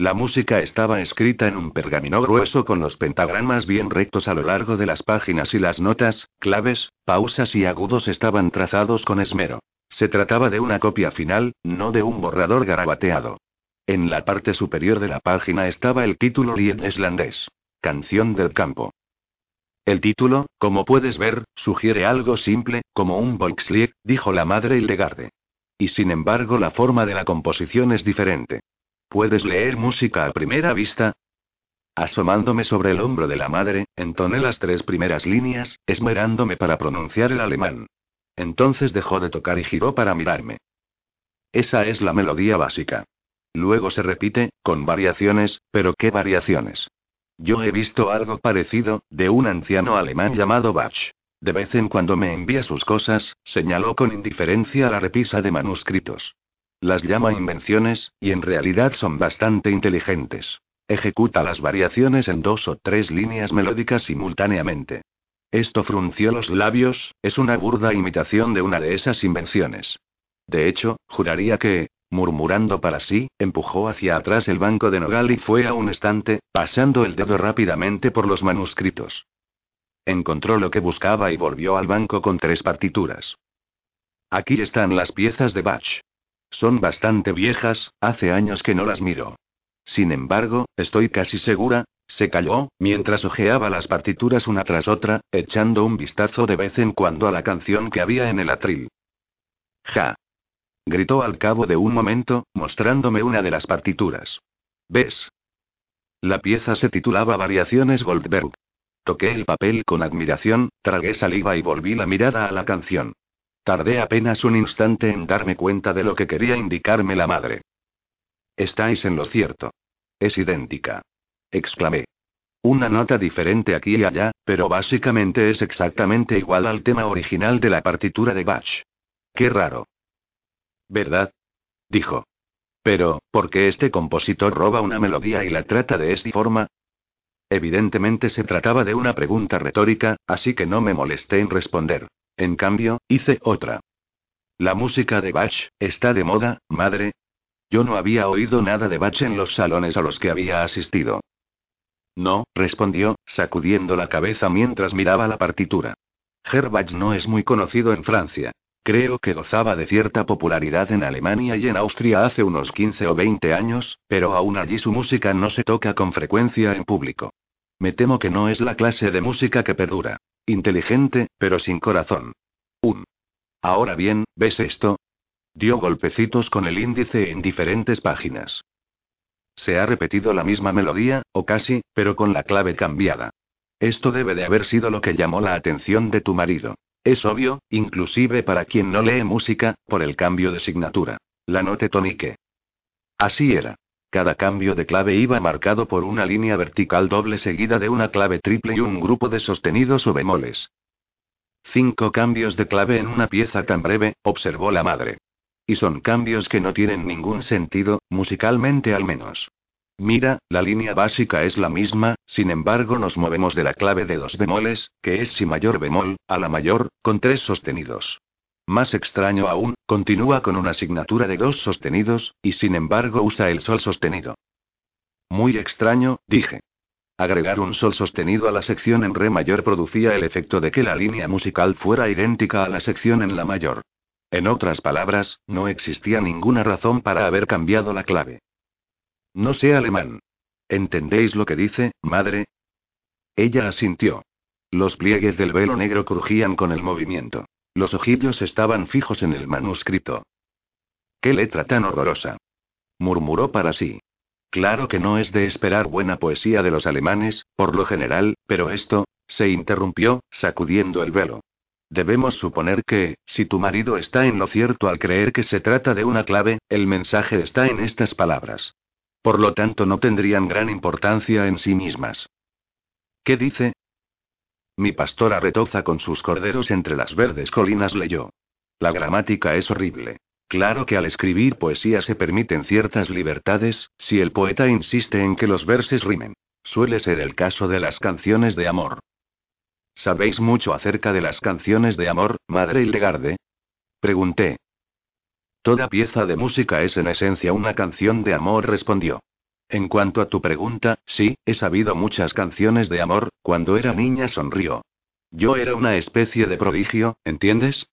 S1: La música estaba escrita en un pergamino grueso con los pentagramas bien rectos a lo largo de las páginas y las notas, claves, pausas y agudos estaban trazados con esmero. Se trataba de una copia final, no de un borrador garabateado. En la parte superior de la página estaba el título islandés. Canción del campo. El título, como puedes ver, sugiere algo simple, como un Volkslied, dijo la madre Hildegarde. Y sin embargo la forma de la composición es diferente. ¿Puedes leer música a primera vista? Asomándome sobre el hombro de la madre, entoné las tres primeras líneas, esmerándome para pronunciar el alemán. Entonces dejó de tocar y giró para mirarme. Esa es la melodía básica. Luego se repite, con variaciones, pero ¿qué variaciones? Yo he visto algo parecido, de un anciano alemán llamado Bach. De vez en cuando me envía sus cosas, señaló con indiferencia la repisa de manuscritos. Las llama invenciones, y en realidad son bastante inteligentes. Ejecuta las variaciones en dos o tres líneas melódicas simultáneamente. Esto frunció los labios, es una burda imitación de una de esas invenciones. De hecho, juraría que, murmurando para sí, empujó hacia atrás el banco de nogal y fue a un estante, pasando el dedo rápidamente por los manuscritos. Encontró lo que buscaba y volvió al banco con tres partituras. Aquí están las piezas de Bach. Son bastante viejas, hace años que no las miro. Sin embargo, estoy casi segura, se calló, mientras hojeaba las partituras una tras otra, echando un vistazo de vez en cuando a la canción que había en el atril. Ja. Gritó al cabo de un momento, mostrándome una de las partituras. ¿Ves? La pieza se titulaba Variaciones Goldberg. Toqué el papel con admiración, tragué saliva y volví la mirada a la canción. Tardé apenas un instante en darme cuenta de lo que quería indicarme la madre. Estáis en lo cierto. Es idéntica. Exclamé. Una nota diferente aquí y allá, pero básicamente es exactamente igual al tema original de la partitura de Bach. Qué raro. ¿Verdad? Dijo. Pero, ¿por qué este compositor roba una melodía y la trata de esta forma? Evidentemente se trataba de una pregunta retórica, así que no me molesté en responder. En cambio, hice otra. La música de Bach, ¿está de moda, madre? Yo no había oído nada de Bach en los salones a los que había asistido. No, respondió, sacudiendo la cabeza mientras miraba la partitura. Herbach no es muy conocido en Francia. Creo que gozaba de cierta popularidad en Alemania y en Austria hace unos 15 o 20 años, pero aún allí su música no se toca con frecuencia en público. Me temo que no es la clase de música que perdura. Inteligente, pero sin corazón. Un. Ahora bien, ¿ves esto? Dio golpecitos con el índice en diferentes páginas. Se ha repetido la misma melodía, o casi, pero con la clave cambiada. Esto debe de haber sido lo que llamó la atención de tu marido. Es obvio, inclusive para quien no lee música, por el cambio de signatura. La note tonique. Así era. Cada cambio de clave iba marcado por una línea vertical doble seguida de una clave triple y un grupo de sostenidos o bemoles. Cinco cambios de clave en una pieza tan breve, observó la madre. Y son cambios que no tienen ningún sentido, musicalmente al menos. Mira, la línea básica es la misma, sin embargo nos movemos de la clave de dos bemoles, que es si mayor bemol, a la mayor, con tres sostenidos. Más extraño aún, continúa con una asignatura de dos sostenidos, y sin embargo usa el sol sostenido. Muy extraño, dije. Agregar un sol sostenido a la sección en re mayor producía el efecto de que la línea musical fuera idéntica a la sección en la mayor. En otras palabras, no existía ninguna razón para haber cambiado la clave. No sé alemán. ¿Entendéis lo que dice, madre? Ella asintió. Los pliegues del velo negro crujían con el movimiento. Los ojillos estaban fijos en el manuscrito. ¡Qué letra tan horrorosa! murmuró para sí. Claro que no es de esperar buena poesía de los alemanes, por lo general, pero esto, se interrumpió, sacudiendo el velo. Debemos suponer que, si tu marido está en lo cierto al creer que se trata de una clave, el mensaje está en estas palabras. Por lo tanto, no tendrían gran importancia en sí mismas. ¿Qué dice? Mi pastora retoza con sus corderos entre las verdes colinas leyó. La gramática es horrible. Claro que al escribir poesía se permiten ciertas libertades, si el poeta insiste en que los verses rimen. Suele ser el caso de las canciones de amor. ¿Sabéis mucho acerca de las canciones de amor, madre Hildegarde? Pregunté. Toda pieza de música es en esencia una canción de amor, respondió. En cuanto a tu pregunta, sí, he sabido muchas canciones de amor, cuando era niña sonrió. Yo era una especie de prodigio, ¿entiendes?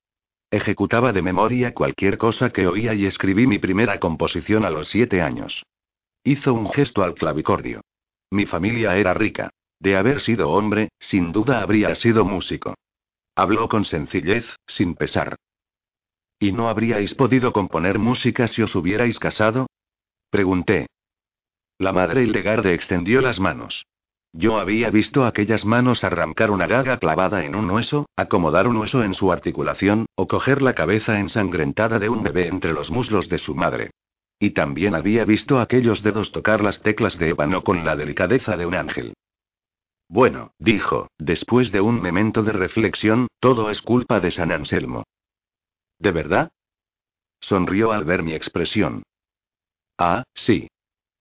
S1: Ejecutaba de memoria cualquier cosa que oía y escribí mi primera composición a los siete años. Hizo un gesto al clavicordio. Mi familia era rica. De haber sido hombre, sin duda habría sido músico. Habló con sencillez, sin pesar. ¿Y no habríais podido componer música si os hubierais casado? Pregunté. La madre Hildegarde extendió las manos. Yo había visto aquellas manos arrancar una gaga clavada en un hueso, acomodar un hueso en su articulación, o coger la cabeza ensangrentada de un bebé entre los muslos de su madre. Y también había visto aquellos dedos tocar las teclas de ébano con la delicadeza de un ángel. Bueno, dijo, después de un momento de reflexión, todo es culpa de San Anselmo. ¿De verdad? Sonrió al ver mi expresión. Ah, sí.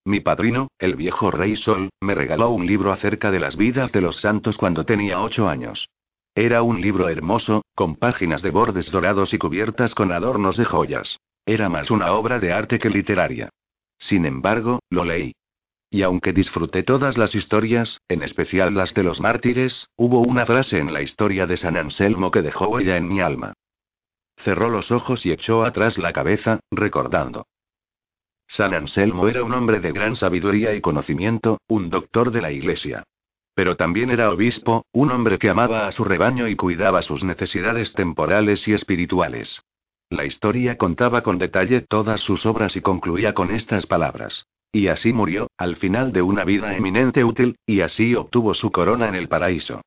S1: Mi padrino, el viejo rey Sol, me regaló un libro acerca de las vidas de los santos cuando tenía ocho años. Era un libro hermoso, con páginas de bordes dorados y cubiertas con adornos de joyas. Era más una obra de arte que literaria. Sin embargo, lo leí. Y aunque disfruté todas las historias, en especial las de los mártires, hubo una frase en la historia de San Anselmo que dejó huella en mi alma. Cerró los ojos y echó atrás la cabeza, recordando. San Anselmo era un hombre de gran sabiduría y conocimiento, un doctor de la Iglesia. Pero también era obispo, un hombre que amaba a su rebaño y cuidaba sus necesidades temporales y espirituales. La historia contaba con detalle todas sus obras y concluía con estas palabras. Y así murió, al final de una vida eminente útil, y así obtuvo su corona en el paraíso.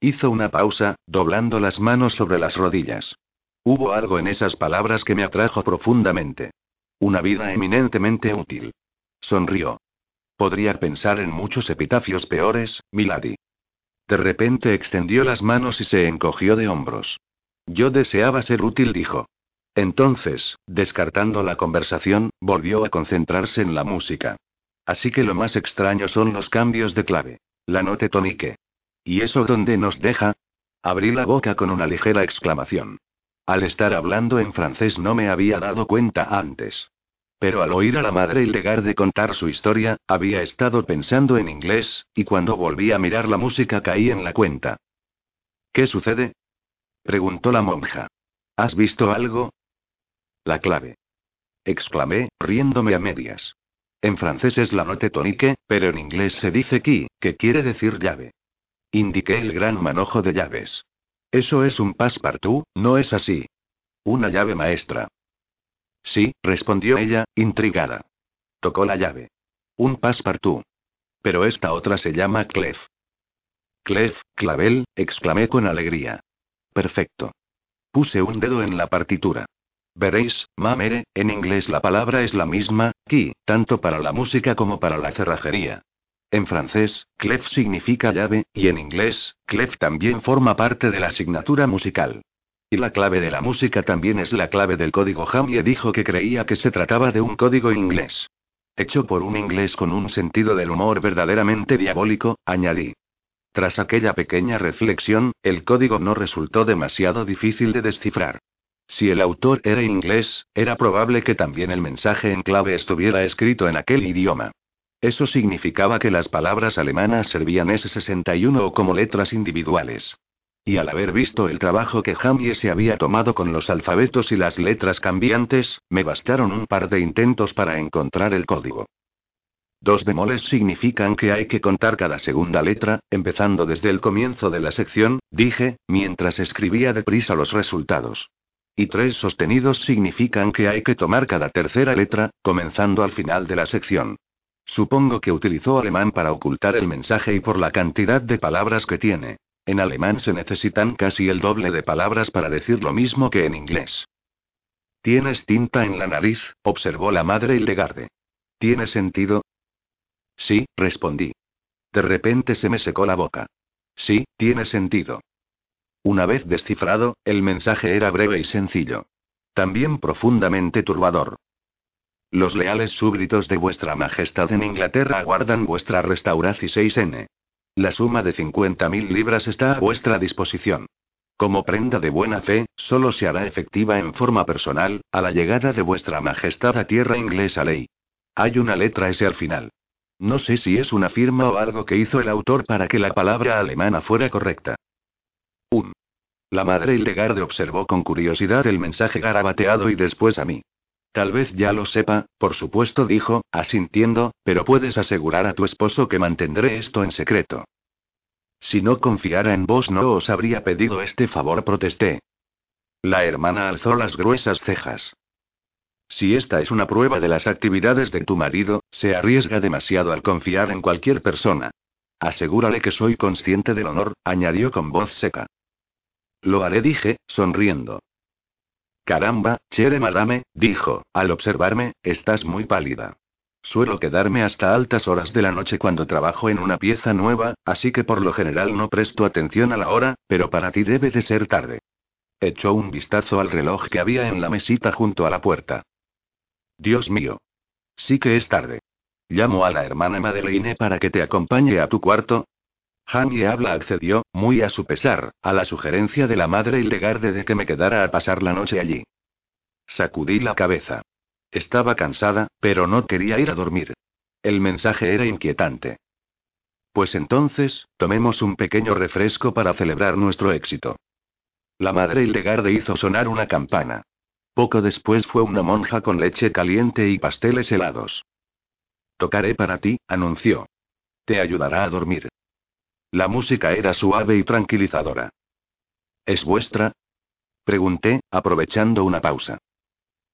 S1: Hizo una pausa, doblando las manos sobre las rodillas. Hubo algo en esas palabras que me atrajo profundamente. Una vida eminentemente útil. Sonrió. Podría pensar en muchos epitafios peores, Milady. De repente extendió las manos y se encogió de hombros. Yo deseaba ser útil, dijo. Entonces, descartando la conversación, volvió a concentrarse en la música. Así que lo más extraño son los cambios de clave. La note tonique. ¿Y eso dónde nos deja? Abrí la boca con una ligera exclamación. Al estar hablando en francés no me había dado cuenta antes. Pero al oír a la madre de contar su historia, había estado pensando en inglés, y cuando volví a mirar la música caí en la cuenta. ¿Qué sucede? preguntó la monja. ¿Has visto algo? La clave. Exclamé, riéndome a medias. En francés es la note tonique, pero en inglés se dice key, que quiere decir llave. Indiqué el gran manojo de llaves. Eso es un passepartout, ¿no es así? Una llave maestra. Sí, respondió ella, intrigada. Tocó la llave. Un passepartout. Pero esta otra se llama clef. Clef, clavel, exclamé con alegría. Perfecto. Puse un dedo en la partitura. Veréis, mamere, en inglés la palabra es la misma, key, tanto para la música como para la cerrajería. En francés, clef significa llave, y en inglés, clef también forma parte de la asignatura musical. Y la clave de la música también es la clave del código Jamie dijo que creía que se trataba de un código inglés. Hecho por un inglés con un sentido del humor verdaderamente diabólico, añadí. Tras aquella pequeña reflexión, el código no resultó demasiado difícil de descifrar. Si el autor era inglés, era probable que también el mensaje en clave estuviera escrito en aquel idioma. Eso significaba que las palabras alemanas servían S61 o como letras individuales. Y al haber visto el trabajo que Jamie se había tomado con los alfabetos y las letras cambiantes, me bastaron un par de intentos para encontrar el código. Dos bemoles significan que hay que contar cada segunda letra, empezando desde el comienzo de la sección, dije, mientras escribía deprisa los resultados. Y tres sostenidos significan que hay que tomar cada tercera letra, comenzando al final de la sección. Supongo que utilizó alemán para ocultar el mensaje y por la cantidad de palabras que tiene. En alemán se necesitan casi el doble de palabras para decir lo mismo que en inglés. ¿Tienes tinta en la nariz? observó la madre Hildegarde. ¿Tiene sentido? Sí, respondí. De repente se me secó la boca. Sí, tiene sentido. Una vez descifrado, el mensaje era breve y sencillo. También profundamente turbador. Los leales súbditos de vuestra majestad en Inglaterra aguardan vuestra restauración 6N. La suma de 50.000 libras está a vuestra disposición. Como prenda de buena fe, solo se hará efectiva en forma personal, a la llegada de vuestra majestad a tierra inglesa ley. Hay una letra S al final. No sé si es una firma o algo que hizo el autor para que la palabra alemana fuera correcta. 1. La madre Hildegarde observó con curiosidad el mensaje garabateado y después a mí. Tal vez ya lo sepa, por supuesto, dijo, asintiendo, pero puedes asegurar a tu esposo que mantendré esto en secreto. Si no confiara en vos no os habría pedido este favor, protesté. La hermana alzó las gruesas cejas. Si esta es una prueba de las actividades de tu marido, se arriesga demasiado al confiar en cualquier persona. Asegúrale que soy consciente del honor, añadió con voz seca. Lo haré, dije, sonriendo. Caramba, chere madame, dijo, al observarme, estás muy pálida. Suelo quedarme hasta altas horas de la noche cuando trabajo en una pieza nueva, así que por lo general no presto atención a la hora, pero para ti debe de ser tarde. Echó un vistazo al reloj que había en la mesita junto a la puerta. Dios mío. Sí que es tarde. Llamo a la hermana Madeleine para que te acompañe a tu cuarto, Jamie habla accedió, muy a su pesar, a la sugerencia de la madre Hildegarde de que me quedara a pasar la noche allí. Sacudí la cabeza. Estaba cansada, pero no quería ir a dormir. El mensaje era inquietante. Pues entonces, tomemos un pequeño refresco para celebrar nuestro éxito. La madre Hildegarde hizo sonar una campana. Poco después fue una monja con leche caliente y pasteles helados. Tocaré para ti, anunció. Te ayudará a dormir. La música era suave y tranquilizadora. ¿Es vuestra? Pregunté, aprovechando una pausa.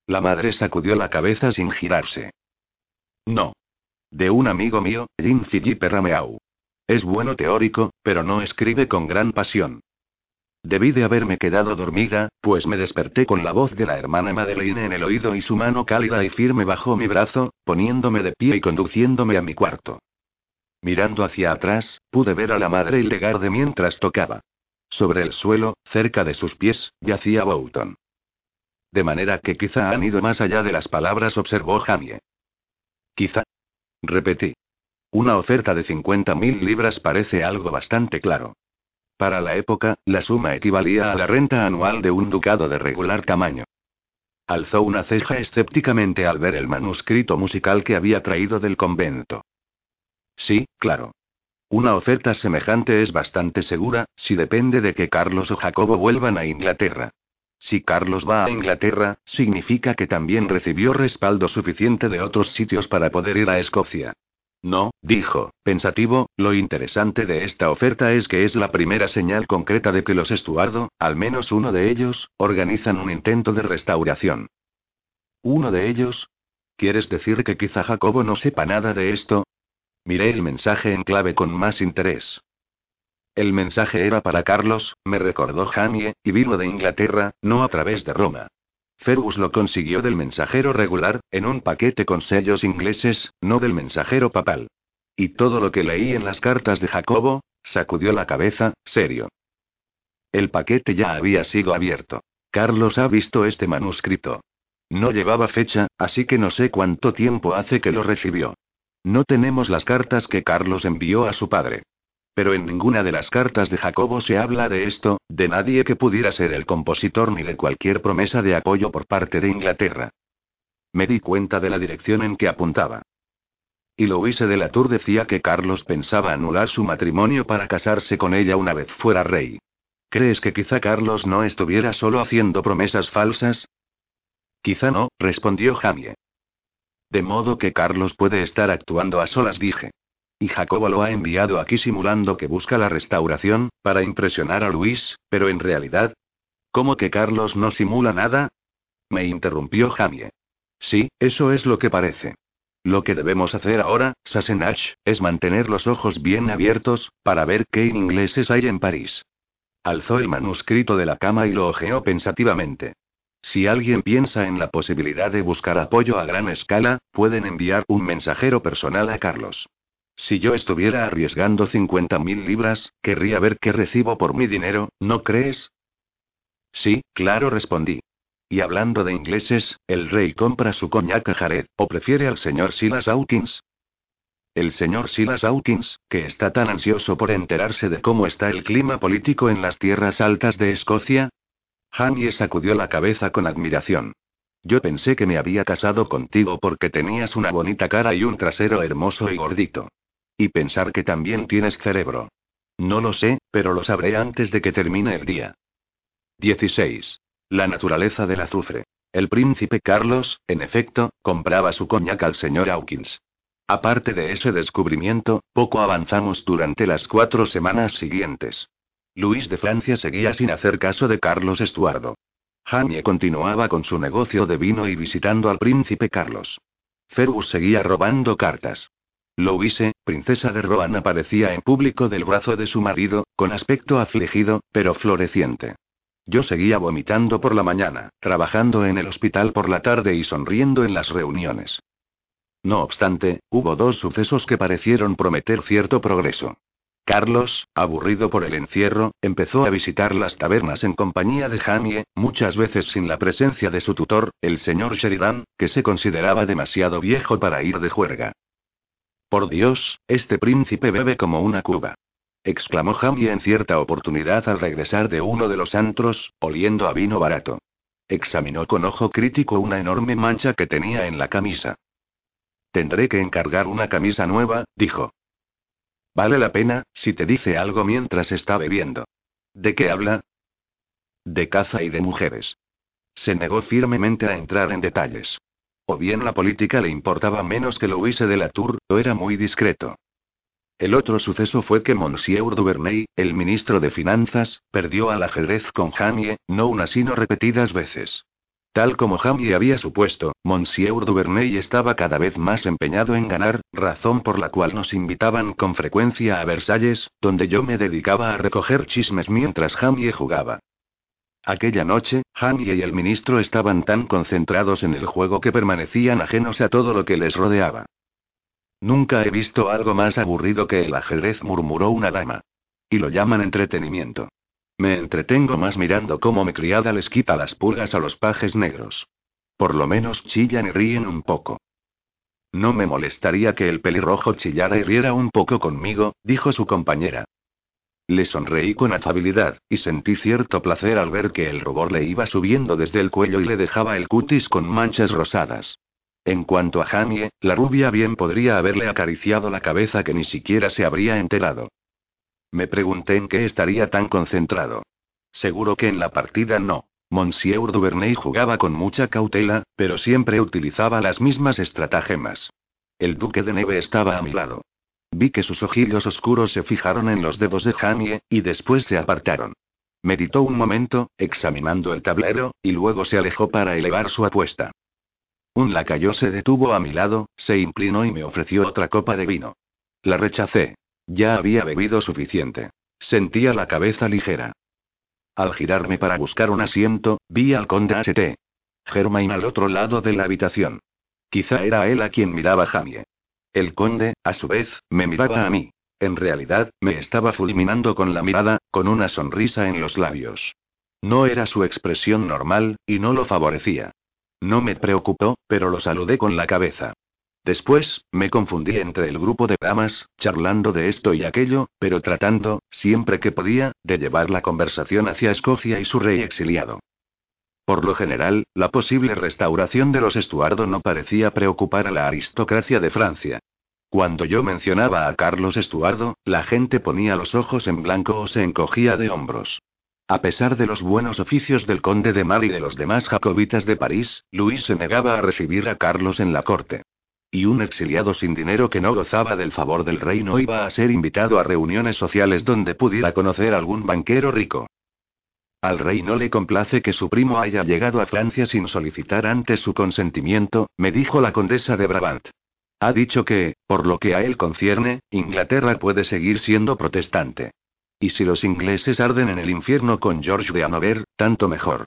S1: La madre sacudió la cabeza sin girarse. No. De un amigo mío, Jim Philippe Rameau. Es bueno teórico, pero no escribe con gran pasión. Debí de haberme quedado dormida, pues me desperté con la voz de la hermana Madeleine en el oído y su mano cálida y firme bajo mi brazo, poniéndome de pie y conduciéndome a mi cuarto. Mirando hacia atrás, pude ver a la madre de mientras tocaba. Sobre el suelo, cerca de sus pies, yacía Boughton. De manera que quizá han ido más allá de las palabras, observó Jamie. Quizá. Repetí. Una oferta de 50.000 libras parece algo bastante claro. Para la época, la suma equivalía a la renta anual de un ducado de regular tamaño. Alzó una ceja escépticamente al ver el manuscrito musical que había traído del convento. Sí, claro. Una oferta semejante es bastante segura, si depende de que Carlos o Jacobo vuelvan a Inglaterra. Si Carlos va a Inglaterra, significa que también recibió respaldo suficiente de otros sitios para poder ir a Escocia. No, dijo, pensativo, lo interesante de esta oferta es que es la primera señal concreta de que los Estuardo, al menos uno de ellos, organizan un intento de restauración. ¿Uno de ellos? ¿Quieres decir que quizá Jacobo no sepa nada de esto? Miré el mensaje en clave con más interés. El mensaje era para Carlos, me recordó Jamie, y vino de Inglaterra, no a través de Roma. Fergus lo consiguió del mensajero regular, en un paquete con sellos ingleses, no del mensajero papal. Y todo lo que leí en las cartas de Jacobo, sacudió la cabeza, serio. El paquete ya había sido abierto. Carlos ha visto este manuscrito. No llevaba fecha, así que no sé cuánto tiempo hace que lo recibió. No tenemos las cartas que Carlos envió a su padre. Pero en ninguna de las cartas de Jacobo se habla de esto, de nadie que pudiera ser el compositor ni de cualquier promesa de apoyo por parte de Inglaterra. Me di cuenta de la dirección en que apuntaba. Y Louise de la Tour decía que Carlos pensaba anular su matrimonio para casarse con ella una vez fuera rey. ¿Crees que quizá Carlos no estuviera solo haciendo promesas falsas? Quizá no, respondió Jamie. De modo que Carlos puede estar actuando a solas, dije. Y Jacobo lo ha enviado aquí simulando que busca la restauración, para impresionar a Luis, pero en realidad... ¿Cómo que Carlos no simula nada? Me interrumpió Jamie. Sí, eso es lo que parece. Lo que debemos hacer ahora, Sassenach, es mantener los ojos bien abiertos, para ver qué ingleses hay en París. Alzó el manuscrito de la cama y lo ojeó pensativamente. Si alguien piensa en la posibilidad de buscar apoyo a gran escala, pueden enviar un mensajero personal a Carlos. Si yo estuviera arriesgando 50.000 libras, querría ver qué recibo por mi dinero, ¿no crees? Sí, claro, respondí. Y hablando de ingleses, ¿el rey compra su coñac a Jared, o prefiere al señor Silas Hawkins? El señor Silas Hawkins, que está tan ansioso por enterarse de cómo está el clima político en las tierras altas de Escocia. Jamie sacudió la cabeza con admiración. Yo pensé que me había casado contigo porque tenías una bonita cara y un trasero hermoso y gordito. Y pensar que también tienes cerebro. No lo sé, pero lo sabré antes de que termine el día. 16. La naturaleza del azufre. El príncipe Carlos, en efecto, compraba su coñac al señor Hawkins. Aparte de ese descubrimiento, poco avanzamos durante las cuatro semanas siguientes. Luis de Francia seguía sin hacer caso de Carlos Estuardo. Jamie continuaba con su negocio de vino y visitando al príncipe Carlos. Fergus seguía robando cartas. Louise, princesa de Rohan, aparecía en público del brazo de su marido, con aspecto afligido, pero floreciente. Yo seguía vomitando por la mañana, trabajando en el hospital por la tarde y sonriendo en las reuniones. No obstante, hubo dos sucesos que parecieron prometer cierto progreso. Carlos, aburrido por el encierro, empezó a visitar las tabernas en compañía de Jamie, muchas veces sin la presencia de su tutor, el señor Sheridan, que se consideraba demasiado viejo para ir de juerga. Por Dios, este príncipe bebe como una cuba. Exclamó Jamie en cierta oportunidad al regresar de uno de los antros, oliendo a vino barato. Examinó con ojo crítico una enorme mancha que tenía en la camisa. Tendré que encargar una camisa nueva, dijo. Vale la pena, si te dice algo mientras está bebiendo. ¿De qué habla? De caza y de mujeres. se negó firmemente a entrar en detalles. O bien la política le importaba menos que Louise de la Tour, o era muy discreto. El otro suceso fue que Monsieur Duvernay, el ministro de Finanzas, perdió al ajedrez con Jamie, no una sino repetidas veces. Tal como Jamie había supuesto, Monsieur Duvernay estaba cada vez más empeñado en ganar, razón por la cual nos invitaban con frecuencia a Versalles, donde yo me dedicaba a recoger chismes mientras Jamie jugaba. Aquella noche, Jamie y el ministro estaban tan concentrados en el juego que permanecían ajenos a todo lo que les rodeaba. Nunca he visto algo más aburrido que el ajedrez, murmuró una dama. Y lo llaman entretenimiento. Me entretengo más mirando cómo mi criada les quita las pulgas a los pajes negros. Por lo menos chillan y ríen un poco. No me molestaría que el pelirrojo chillara y riera un poco conmigo, dijo su compañera. Le sonreí con afabilidad, y sentí cierto placer al ver que el rubor le iba subiendo desde el cuello y le dejaba el cutis con manchas rosadas. En cuanto a Jamie, la rubia bien podría haberle acariciado la cabeza que ni siquiera se habría enterado. Me pregunté en qué estaría tan concentrado. Seguro que en la partida no. Monsieur Duvernay jugaba con mucha cautela, pero siempre utilizaba las mismas estratagemas. El duque de Neve estaba a mi lado. Vi que sus ojillos oscuros se fijaron en los dedos de Jamie, y después se apartaron. Meditó un momento, examinando el tablero, y luego se alejó para elevar su apuesta. Un lacayo se detuvo a mi lado, se inclinó y me ofreció otra copa de vino. La rechacé. Ya había bebido suficiente. Sentía la cabeza ligera. Al girarme para buscar un asiento, vi al conde St. Germain al otro lado de la habitación. Quizá era él a quien miraba Jamie. El conde, a su vez, me miraba a mí. En realidad, me estaba fulminando con la mirada, con una sonrisa en los labios. No era su expresión normal, y no lo favorecía. No me preocupó, pero lo saludé con la cabeza. Después, me confundí entre el grupo de damas, charlando de esto y aquello, pero tratando, siempre que podía, de llevar la conversación hacia Escocia y su rey exiliado. Por lo general, la posible restauración de los Estuardo no parecía preocupar a la aristocracia de Francia. Cuando yo mencionaba a Carlos Estuardo, la gente ponía los ojos en blanco o se encogía de hombros. A pesar de los buenos oficios del conde de Mar y de los demás jacobitas de París, Luis se negaba a recibir a Carlos en la corte. Y un exiliado sin dinero que no gozaba del favor del rey no iba a ser invitado a reuniones sociales donde pudiera conocer algún banquero rico. Al rey no le complace que su primo haya llegado a Francia sin solicitar antes su consentimiento, me dijo la condesa de Brabant. Ha dicho que, por lo que a él concierne, Inglaterra puede seguir siendo protestante. Y si los ingleses arden en el infierno con George de Hanover, tanto mejor.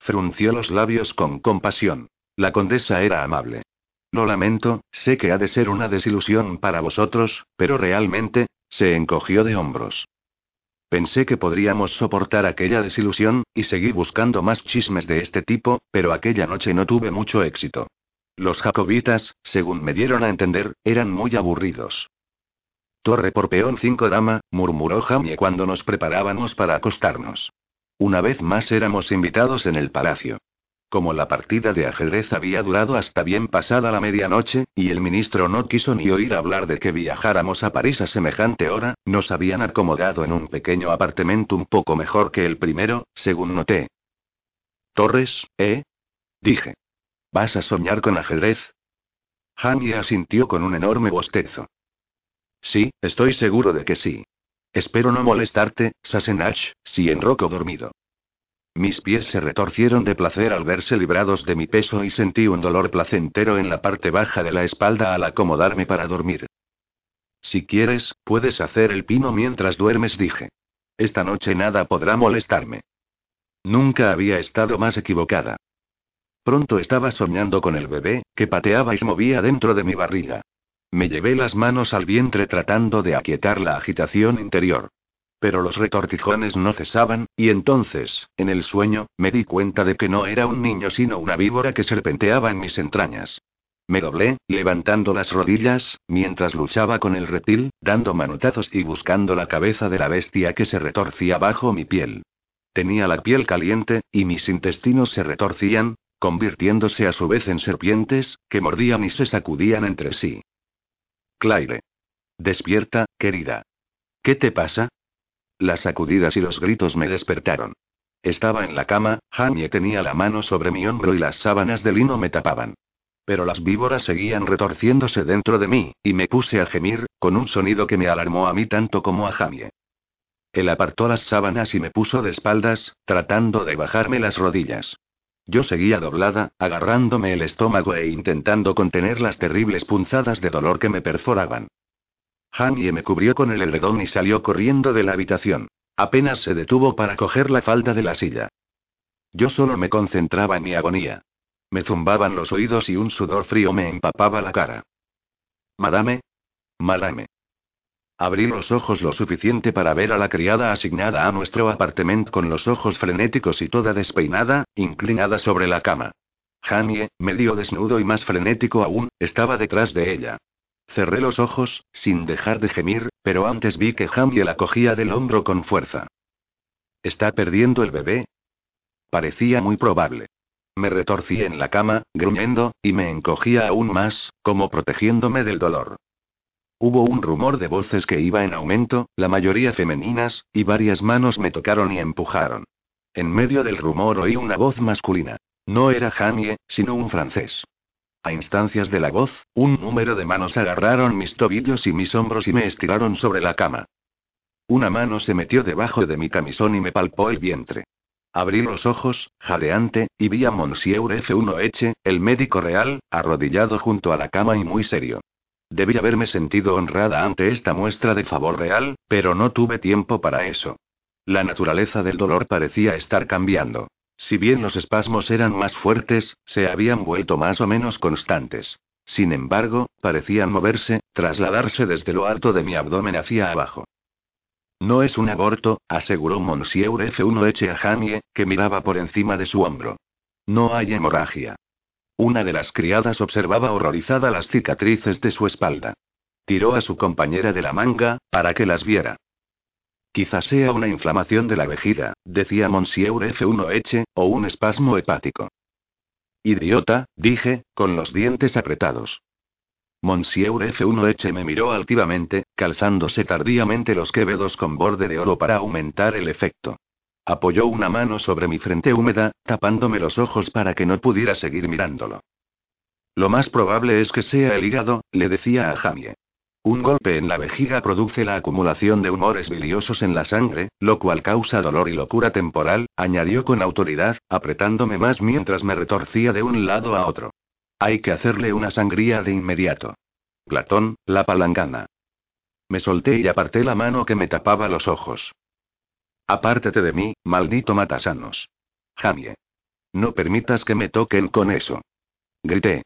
S1: Frunció los labios con compasión. La condesa era amable. Lo lamento, sé que ha de ser una desilusión para vosotros, pero realmente, se encogió de hombros. Pensé que podríamos soportar aquella desilusión, y seguí buscando más chismes de este tipo, pero aquella noche no tuve mucho éxito. Los jacobitas, según me dieron a entender, eran muy aburridos. Torre por peón 5 dama, murmuró Jamie cuando nos preparábamos para acostarnos. Una vez más éramos invitados en el palacio. Como la partida de ajedrez había durado hasta bien pasada la medianoche, y el ministro no quiso ni oír hablar de que viajáramos a París a semejante hora, nos habían acomodado en un pequeño apartamento un poco mejor que el primero, según noté. Torres, ¿eh? Dije. ¿Vas a soñar con ajedrez? Jamie asintió con un enorme bostezo. Sí, estoy seguro de que sí. Espero no molestarte, Sassenach, si enroco dormido. Mis pies se retorcieron de placer al verse librados de mi peso y sentí un dolor placentero en la parte baja de la espalda al acomodarme para dormir. Si quieres, puedes hacer el pino mientras duermes, dije. Esta noche nada podrá molestarme. Nunca había estado más equivocada. Pronto estaba soñando con el bebé, que pateaba y se movía dentro de mi barriga. Me llevé las manos al vientre tratando de aquietar la agitación interior. Pero los retortijones no cesaban, y entonces, en el sueño, me di cuenta de que no era un niño sino una víbora que serpenteaba en mis entrañas. Me doblé, levantando las rodillas, mientras luchaba con el reptil, dando manotazos y buscando la cabeza de la bestia que se retorcía bajo mi piel. Tenía la piel caliente, y mis intestinos se retorcían, convirtiéndose a su vez en serpientes, que mordían y se sacudían entre sí. Claire. Despierta, querida. ¿Qué te pasa? Las sacudidas y los gritos me despertaron. Estaba en la cama, Jamie tenía la mano sobre mi hombro y las sábanas de lino me tapaban. Pero las víboras seguían retorciéndose dentro de mí, y me puse a gemir, con un sonido que me alarmó a mí tanto como a Jamie. Él apartó las sábanas y me puso de espaldas, tratando de bajarme las rodillas. Yo seguía doblada, agarrándome el estómago e intentando contener las terribles punzadas de dolor que me perforaban. Jamie me cubrió con el edredón y salió corriendo de la habitación. Apenas se detuvo para coger la falda de la silla. Yo solo me concentraba en mi agonía. Me zumbaban los oídos y un sudor frío me empapaba la cara. Madame. Madame. Abrí los ojos lo suficiente para ver a la criada asignada a nuestro apartamento con los ojos frenéticos y toda despeinada, inclinada sobre la cama. Jamie, medio desnudo y más frenético aún, estaba detrás de ella. Cerré los ojos, sin dejar de gemir, pero antes vi que Jamie la cogía del hombro con fuerza. ¿Está perdiendo el bebé? Parecía muy probable. Me retorcí en la cama, gruñendo, y me encogía aún más, como protegiéndome del dolor. Hubo un rumor de voces que iba en aumento, la mayoría femeninas, y varias manos me tocaron y empujaron. En medio del rumor oí una voz masculina. No era Jamie, sino un francés. A instancias de la voz, un número de manos agarraron mis tobillos y mis hombros y me estiraron sobre la cama. Una mano se metió debajo de mi camisón y me palpó el vientre. Abrí los ojos, jadeante, y vi a Monsieur F1H, el médico real, arrodillado junto a la cama y muy serio. Debí haberme sentido honrada ante esta muestra de favor real, pero no tuve tiempo para eso. La naturaleza del dolor parecía estar cambiando. Si bien los espasmos eran más fuertes, se habían vuelto más o menos constantes. Sin embargo, parecían moverse, trasladarse desde lo alto de mi abdomen hacia abajo. No es un aborto, aseguró Monsieur F1H a Jamie, que miraba por encima de su hombro. No hay hemorragia. Una de las criadas observaba horrorizada las cicatrices de su espalda. Tiró a su compañera de la manga, para que las viera. Quizás sea una inflamación de la vejiga, decía Monsieur F1H, o un espasmo hepático. Idiota, dije, con los dientes apretados. Monsieur F1H me miró altivamente, calzándose tardíamente los quevedos con borde de oro para aumentar el efecto. Apoyó una mano sobre mi frente húmeda, tapándome los ojos para que no pudiera seguir mirándolo. Lo más probable es que sea el hígado, le decía a Jamie. Un golpe en la vejiga produce la acumulación de humores biliosos en la sangre, lo cual causa dolor y locura temporal, añadió con autoridad, apretándome más mientras me retorcía de un lado a otro. Hay que hacerle una sangría de inmediato. Platón, la palangana. Me solté y aparté la mano que me tapaba los ojos. Apártate de mí, maldito matasanos. Jamie. No permitas que me toquen con eso. Grité.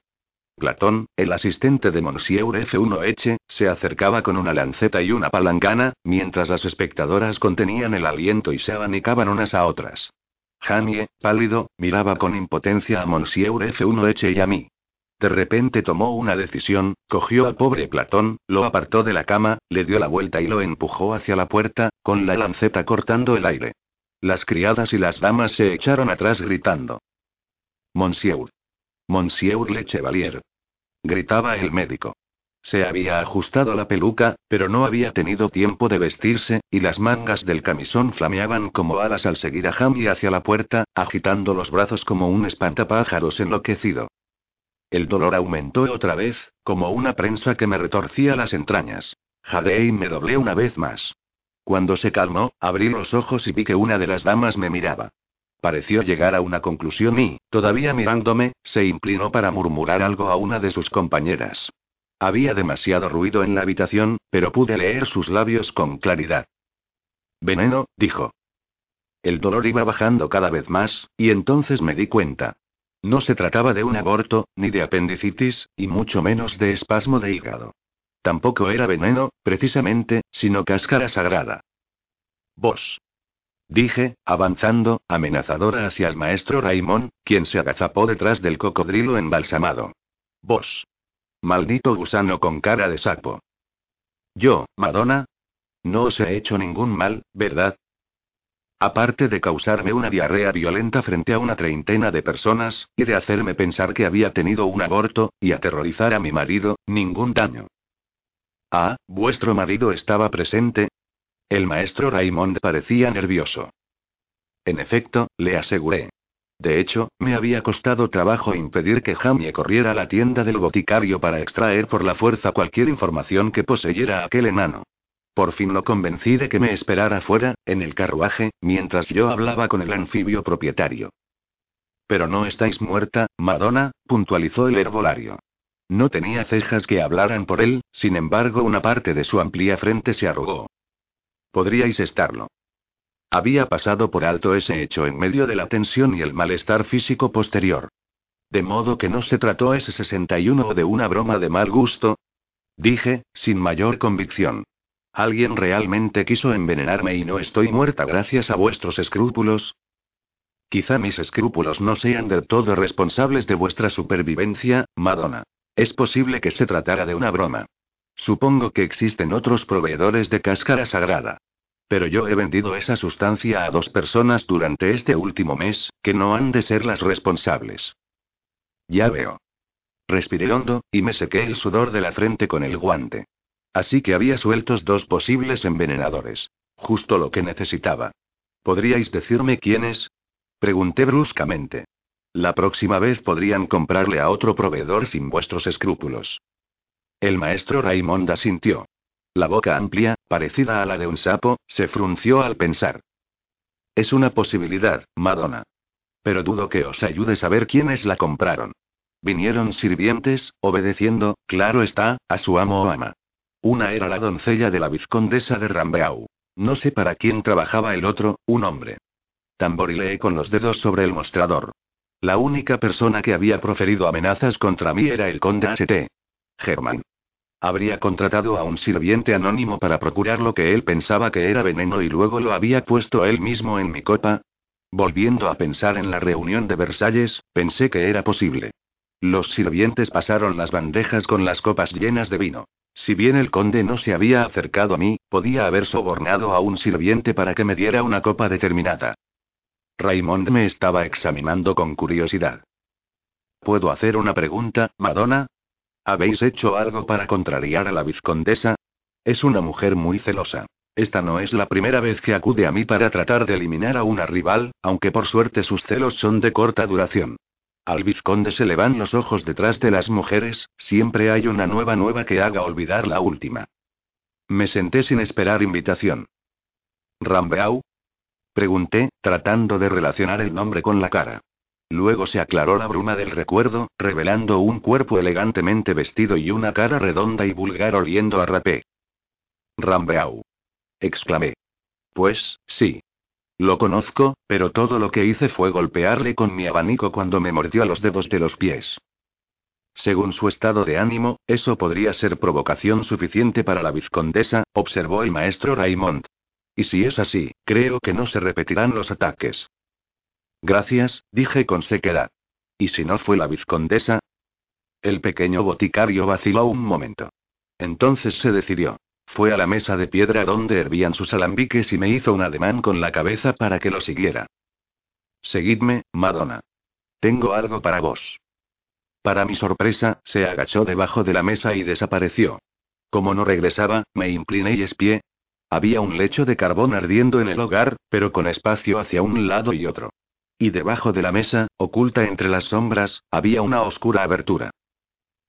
S1: Platón, el asistente de Monsieur F1H, se acercaba con una lanceta y una palangana, mientras las espectadoras contenían el aliento y se abanicaban unas a otras. Jamie, pálido, miraba con impotencia a Monsieur F1H y a mí. De repente tomó una decisión, cogió al pobre Platón, lo apartó de la cama, le dio la vuelta y lo empujó hacia la puerta, con la lanceta cortando el aire. Las criadas y las damas se echaron atrás gritando. Monsieur. Monsieur Le Chevalier. Gritaba el médico. Se había ajustado la peluca, pero no había tenido tiempo de vestirse, y las mangas del camisón flameaban como alas al seguir a Jamie hacia la puerta, agitando los brazos como un espantapájaros enloquecido. El dolor aumentó otra vez, como una prensa que me retorcía las entrañas. Jadeé y me doblé una vez más. Cuando se calmó, abrí los ojos y vi que una de las damas me miraba. Pareció llegar a una conclusión y, todavía mirándome, se inclinó para murmurar algo a una de sus compañeras. Había demasiado ruido en la habitación, pero pude leer sus labios con claridad. Veneno, dijo. El dolor iba bajando cada vez más, y entonces me di cuenta. No se trataba de un aborto, ni de apendicitis, y mucho menos de espasmo de hígado. Tampoco era veneno, precisamente, sino cáscara sagrada. Vos. Dije, avanzando, amenazadora hacia el maestro Raimón, quien se agazapó detrás del cocodrilo embalsamado. Vos. Maldito gusano con cara de sapo. Yo, Madonna. No os he hecho ningún mal, ¿verdad? Aparte de causarme una diarrea violenta frente a una treintena de personas, y de hacerme pensar que había tenido un aborto, y aterrorizar a mi marido, ningún daño. Ah, vuestro marido estaba presente. El maestro Raymond parecía nervioso. En efecto, le aseguré. De hecho, me había costado trabajo impedir que Jamie corriera a la tienda del boticario para extraer por la fuerza cualquier información que poseyera aquel enano. Por fin lo convencí de que me esperara fuera, en el carruaje, mientras yo hablaba con el anfibio propietario. Pero no estáis muerta, Madonna, puntualizó el herbolario. No tenía cejas que hablaran por él, sin embargo una parte de su amplia frente se arrugó. Podríais estarlo. Había pasado por alto ese hecho en medio de la tensión y el malestar físico posterior. De modo que no se trató ese 61 o de una broma de mal gusto. Dije, sin mayor convicción. Alguien realmente quiso envenenarme y no estoy muerta gracias a vuestros escrúpulos. Quizá mis escrúpulos no sean del todo responsables de vuestra supervivencia, Madonna. Es posible que se tratara de una broma. Supongo que existen otros proveedores de cáscara sagrada. Pero yo he vendido esa sustancia a dos personas durante este último mes, que no han de ser las responsables. Ya veo. Respiré hondo, y me sequé el sudor de la frente con el guante. Así que había sueltos dos posibles envenenadores. Justo lo que necesitaba. ¿Podríais decirme quiénes? Pregunté bruscamente. La próxima vez podrían comprarle a otro proveedor sin vuestros escrúpulos. El maestro Raimond asintió. La boca amplia, parecida a la de un sapo, se frunció al pensar. Es una posibilidad, Madonna. Pero dudo que os ayude saber quiénes la compraron. Vinieron sirvientes, obedeciendo, claro está, a su amo o ama. Una era la doncella de la vizcondesa de Rambeau. No sé para quién trabajaba el otro, un hombre. Tamborileé con los dedos sobre el mostrador. La única persona que había proferido amenazas contra mí era el conde St. Germán. Habría contratado a un sirviente anónimo para procurar lo que él pensaba que era veneno y luego lo había puesto él mismo en mi copa. Volviendo a pensar en la reunión de Versalles, pensé que era posible. Los sirvientes pasaron las bandejas con las copas llenas de vino. Si bien el conde no se había acercado a mí, podía haber sobornado a un sirviente para que me diera una copa determinada. Raymond me estaba examinando con curiosidad. ¿Puedo hacer una pregunta, Madonna? ¿Habéis hecho algo para contrariar a la vizcondesa? Es una mujer muy celosa. Esta no es la primera vez que acude a mí para tratar de eliminar a una rival, aunque por suerte sus celos son de corta duración. Al vizconde se le van los ojos detrás de las mujeres, siempre hay una nueva nueva que haga olvidar la última. Me senté sin esperar invitación. ¿Rambeau? Pregunté, tratando de relacionar el nombre con la cara. Luego se aclaró la bruma del recuerdo, revelando un cuerpo elegantemente vestido y una cara redonda y vulgar oliendo a rapé. Rambeau. exclamé. Pues, sí. Lo conozco, pero todo lo que hice fue golpearle con mi abanico cuando me mordió a los dedos de los pies. Según su estado de ánimo, eso podría ser provocación suficiente para la vizcondesa, observó el maestro Raymond. Y si es así, creo que no se repetirán los ataques. Gracias, dije con sequedad. ¿Y si no fue la vizcondesa? El pequeño boticario vaciló un momento. Entonces se decidió. Fue a la mesa de piedra donde hervían sus alambiques y me hizo un ademán con la cabeza para que lo siguiera. Seguidme, Madonna. Tengo algo para vos. Para mi sorpresa, se agachó debajo de la mesa y desapareció. Como no regresaba, me incliné y espié. Había un lecho de carbón ardiendo en el hogar, pero con espacio hacia un lado y otro. Y debajo de la mesa, oculta entre las sombras, había una oscura abertura.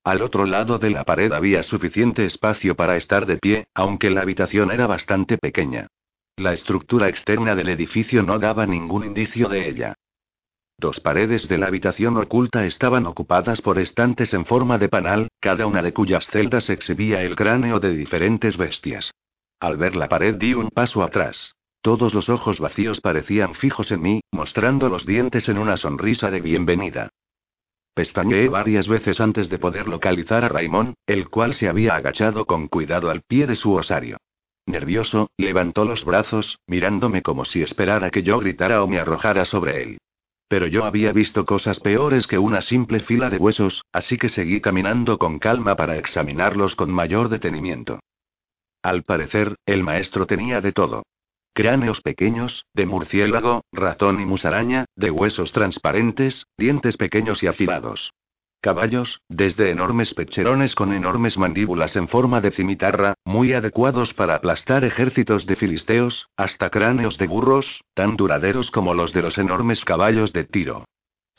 S1: Al otro lado de la pared había suficiente espacio para estar de pie, aunque la habitación era bastante pequeña. La estructura externa del edificio no daba ningún indicio de ella. Dos paredes de la habitación oculta estaban ocupadas por estantes en forma de panal, cada una de cuyas celdas exhibía el cráneo de diferentes bestias. Al ver la pared di un paso atrás. Todos los ojos vacíos parecían fijos en mí, mostrando los dientes en una sonrisa de bienvenida. Pestañeé varias veces antes de poder localizar a Raimón, el cual se había agachado con cuidado al pie de su osario. Nervioso, levantó los brazos, mirándome como si esperara que yo gritara o me arrojara sobre él. Pero yo había visto cosas peores que una simple fila de huesos, así que seguí caminando con calma para examinarlos con mayor detenimiento. Al parecer, el maestro tenía de todo. Cráneos pequeños, de murciélago, ratón y musaraña, de huesos transparentes, dientes pequeños y afilados. Caballos, desde enormes pecherones con enormes mandíbulas en forma de cimitarra, muy adecuados para aplastar ejércitos de filisteos, hasta cráneos de burros, tan duraderos como los de los enormes caballos de tiro.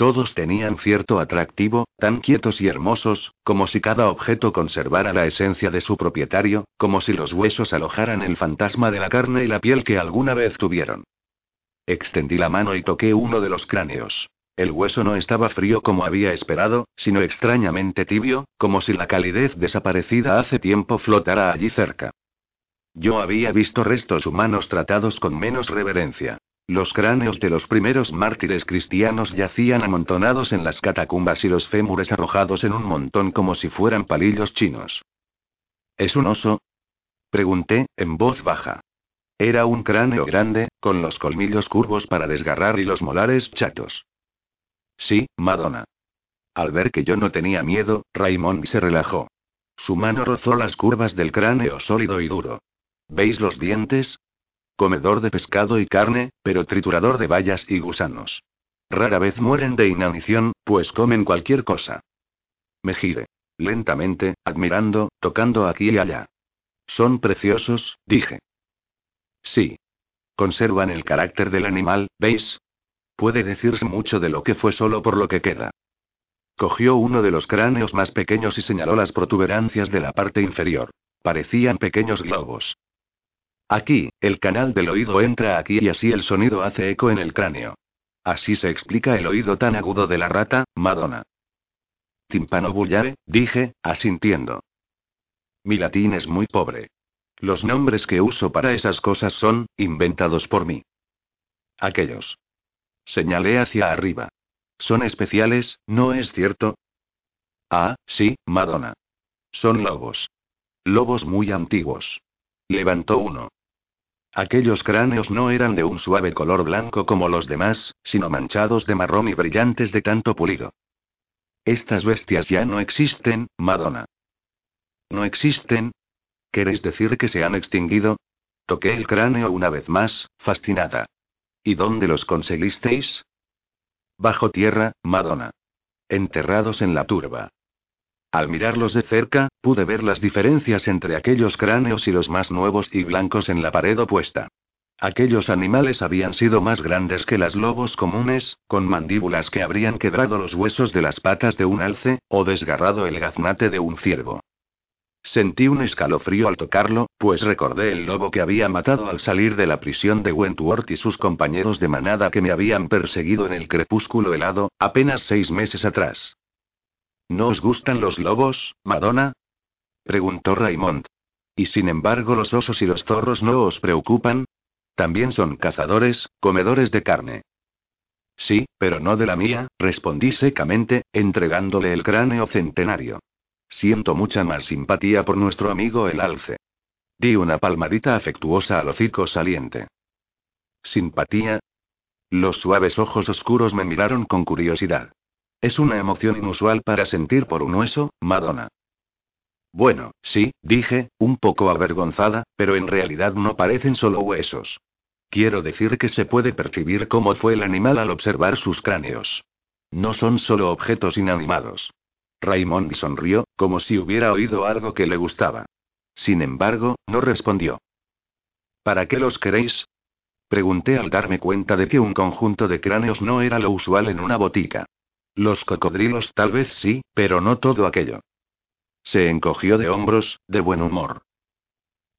S1: Todos tenían cierto atractivo, tan quietos y hermosos, como si cada objeto conservara la esencia de su propietario, como si los huesos alojaran el fantasma de la carne y la piel que alguna vez tuvieron. Extendí la mano y toqué uno de los cráneos. El hueso no estaba frío como había esperado, sino extrañamente tibio, como si la calidez desaparecida hace tiempo flotara allí cerca. Yo había visto restos humanos tratados con menos reverencia. Los cráneos de los primeros mártires cristianos yacían amontonados en las catacumbas y los fémures arrojados en un montón como si fueran palillos chinos. ¿Es un oso? Pregunté, en voz baja. Era un cráneo grande, con los colmillos curvos para desgarrar y los molares chatos. Sí, Madonna. Al ver que yo no tenía miedo, Raymond se relajó. Su mano rozó las curvas del cráneo sólido y duro. ¿Veis los dientes? Comedor de pescado y carne, pero triturador de bayas y gusanos. Rara vez mueren de inanición, pues comen cualquier cosa. Me giré. Lentamente, admirando, tocando aquí y allá. Son preciosos, dije. Sí. Conservan el carácter del animal, ¿veis? Puede decirse mucho de lo que fue solo por lo que queda. Cogió uno de los cráneos más pequeños y señaló las protuberancias de la parte inferior. Parecían pequeños globos. Aquí, el canal del oído entra aquí y así el sonido hace eco en el cráneo. Así se explica el oído tan agudo de la rata, Madonna. Timpano bullare, dije, asintiendo. Mi latín es muy pobre. Los nombres que uso para esas cosas son, inventados por mí. Aquellos. Señalé hacia arriba. Son especiales, ¿no es cierto? Ah, sí, Madonna. Son lobos. Lobos muy antiguos. Levantó uno. Aquellos cráneos no eran de un suave color blanco como los demás, sino manchados de marrón y brillantes de tanto pulido. Estas bestias ya no existen, Madonna. ¿No existen? ¿Queréis decir que se han extinguido? Toqué el cráneo una vez más, fascinada. ¿Y dónde los conseguisteis? Bajo tierra, Madonna. Enterrados en la turba. Al mirarlos de cerca, pude ver las diferencias entre aquellos cráneos y los más nuevos y blancos en la pared opuesta. Aquellos animales habían sido más grandes que las lobos comunes, con mandíbulas que habrían quebrado los huesos de las patas de un alce, o desgarrado el gaznate de un ciervo. Sentí un escalofrío al tocarlo, pues recordé el lobo que había matado al salir de la prisión de Wentworth y sus compañeros de manada que me habían perseguido en el crepúsculo helado, apenas seis meses atrás. ¿No os gustan los lobos, Madonna? preguntó Raymond. ¿Y sin embargo los osos y los zorros no os preocupan? También son cazadores, comedores de carne. Sí, pero no de la mía, respondí secamente, entregándole el cráneo centenario. Siento mucha más simpatía por nuestro amigo el alce. Di una palmadita afectuosa al hocico saliente. ¿Simpatía? Los suaves ojos oscuros me miraron con curiosidad. Es una emoción inusual para sentir por un hueso, Madonna. Bueno, sí, dije, un poco avergonzada, pero en realidad no parecen solo huesos. Quiero decir que se puede percibir cómo fue el animal al observar sus cráneos. No son solo objetos inanimados. Raymond sonrió, como si hubiera oído algo que le gustaba. Sin embargo, no respondió. ¿Para qué los queréis? Pregunté al darme cuenta de que un conjunto de cráneos no era lo usual en una botica. Los cocodrilos tal vez sí, pero no todo aquello. Se encogió de hombros, de buen humor.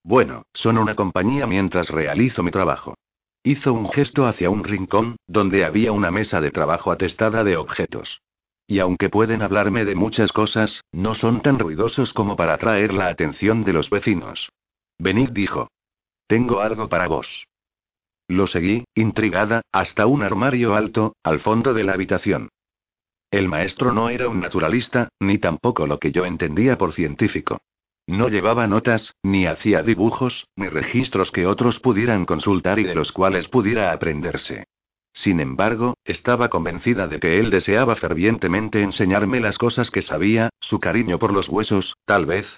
S1: Bueno, son una compañía mientras realizo mi trabajo. Hizo un gesto hacia un rincón, donde había una mesa de trabajo atestada de objetos. Y aunque pueden hablarme de muchas cosas, no son tan ruidosos como para atraer la atención de los vecinos. Venid dijo. Tengo algo para vos. Lo seguí, intrigada, hasta un armario alto, al fondo de la habitación. El maestro no era un naturalista, ni tampoco lo que yo entendía por científico. No llevaba notas, ni hacía dibujos, ni registros que otros pudieran consultar y de los cuales pudiera aprenderse. Sin embargo, estaba convencida de que él deseaba fervientemente enseñarme las cosas que sabía, su cariño por los huesos, tal vez.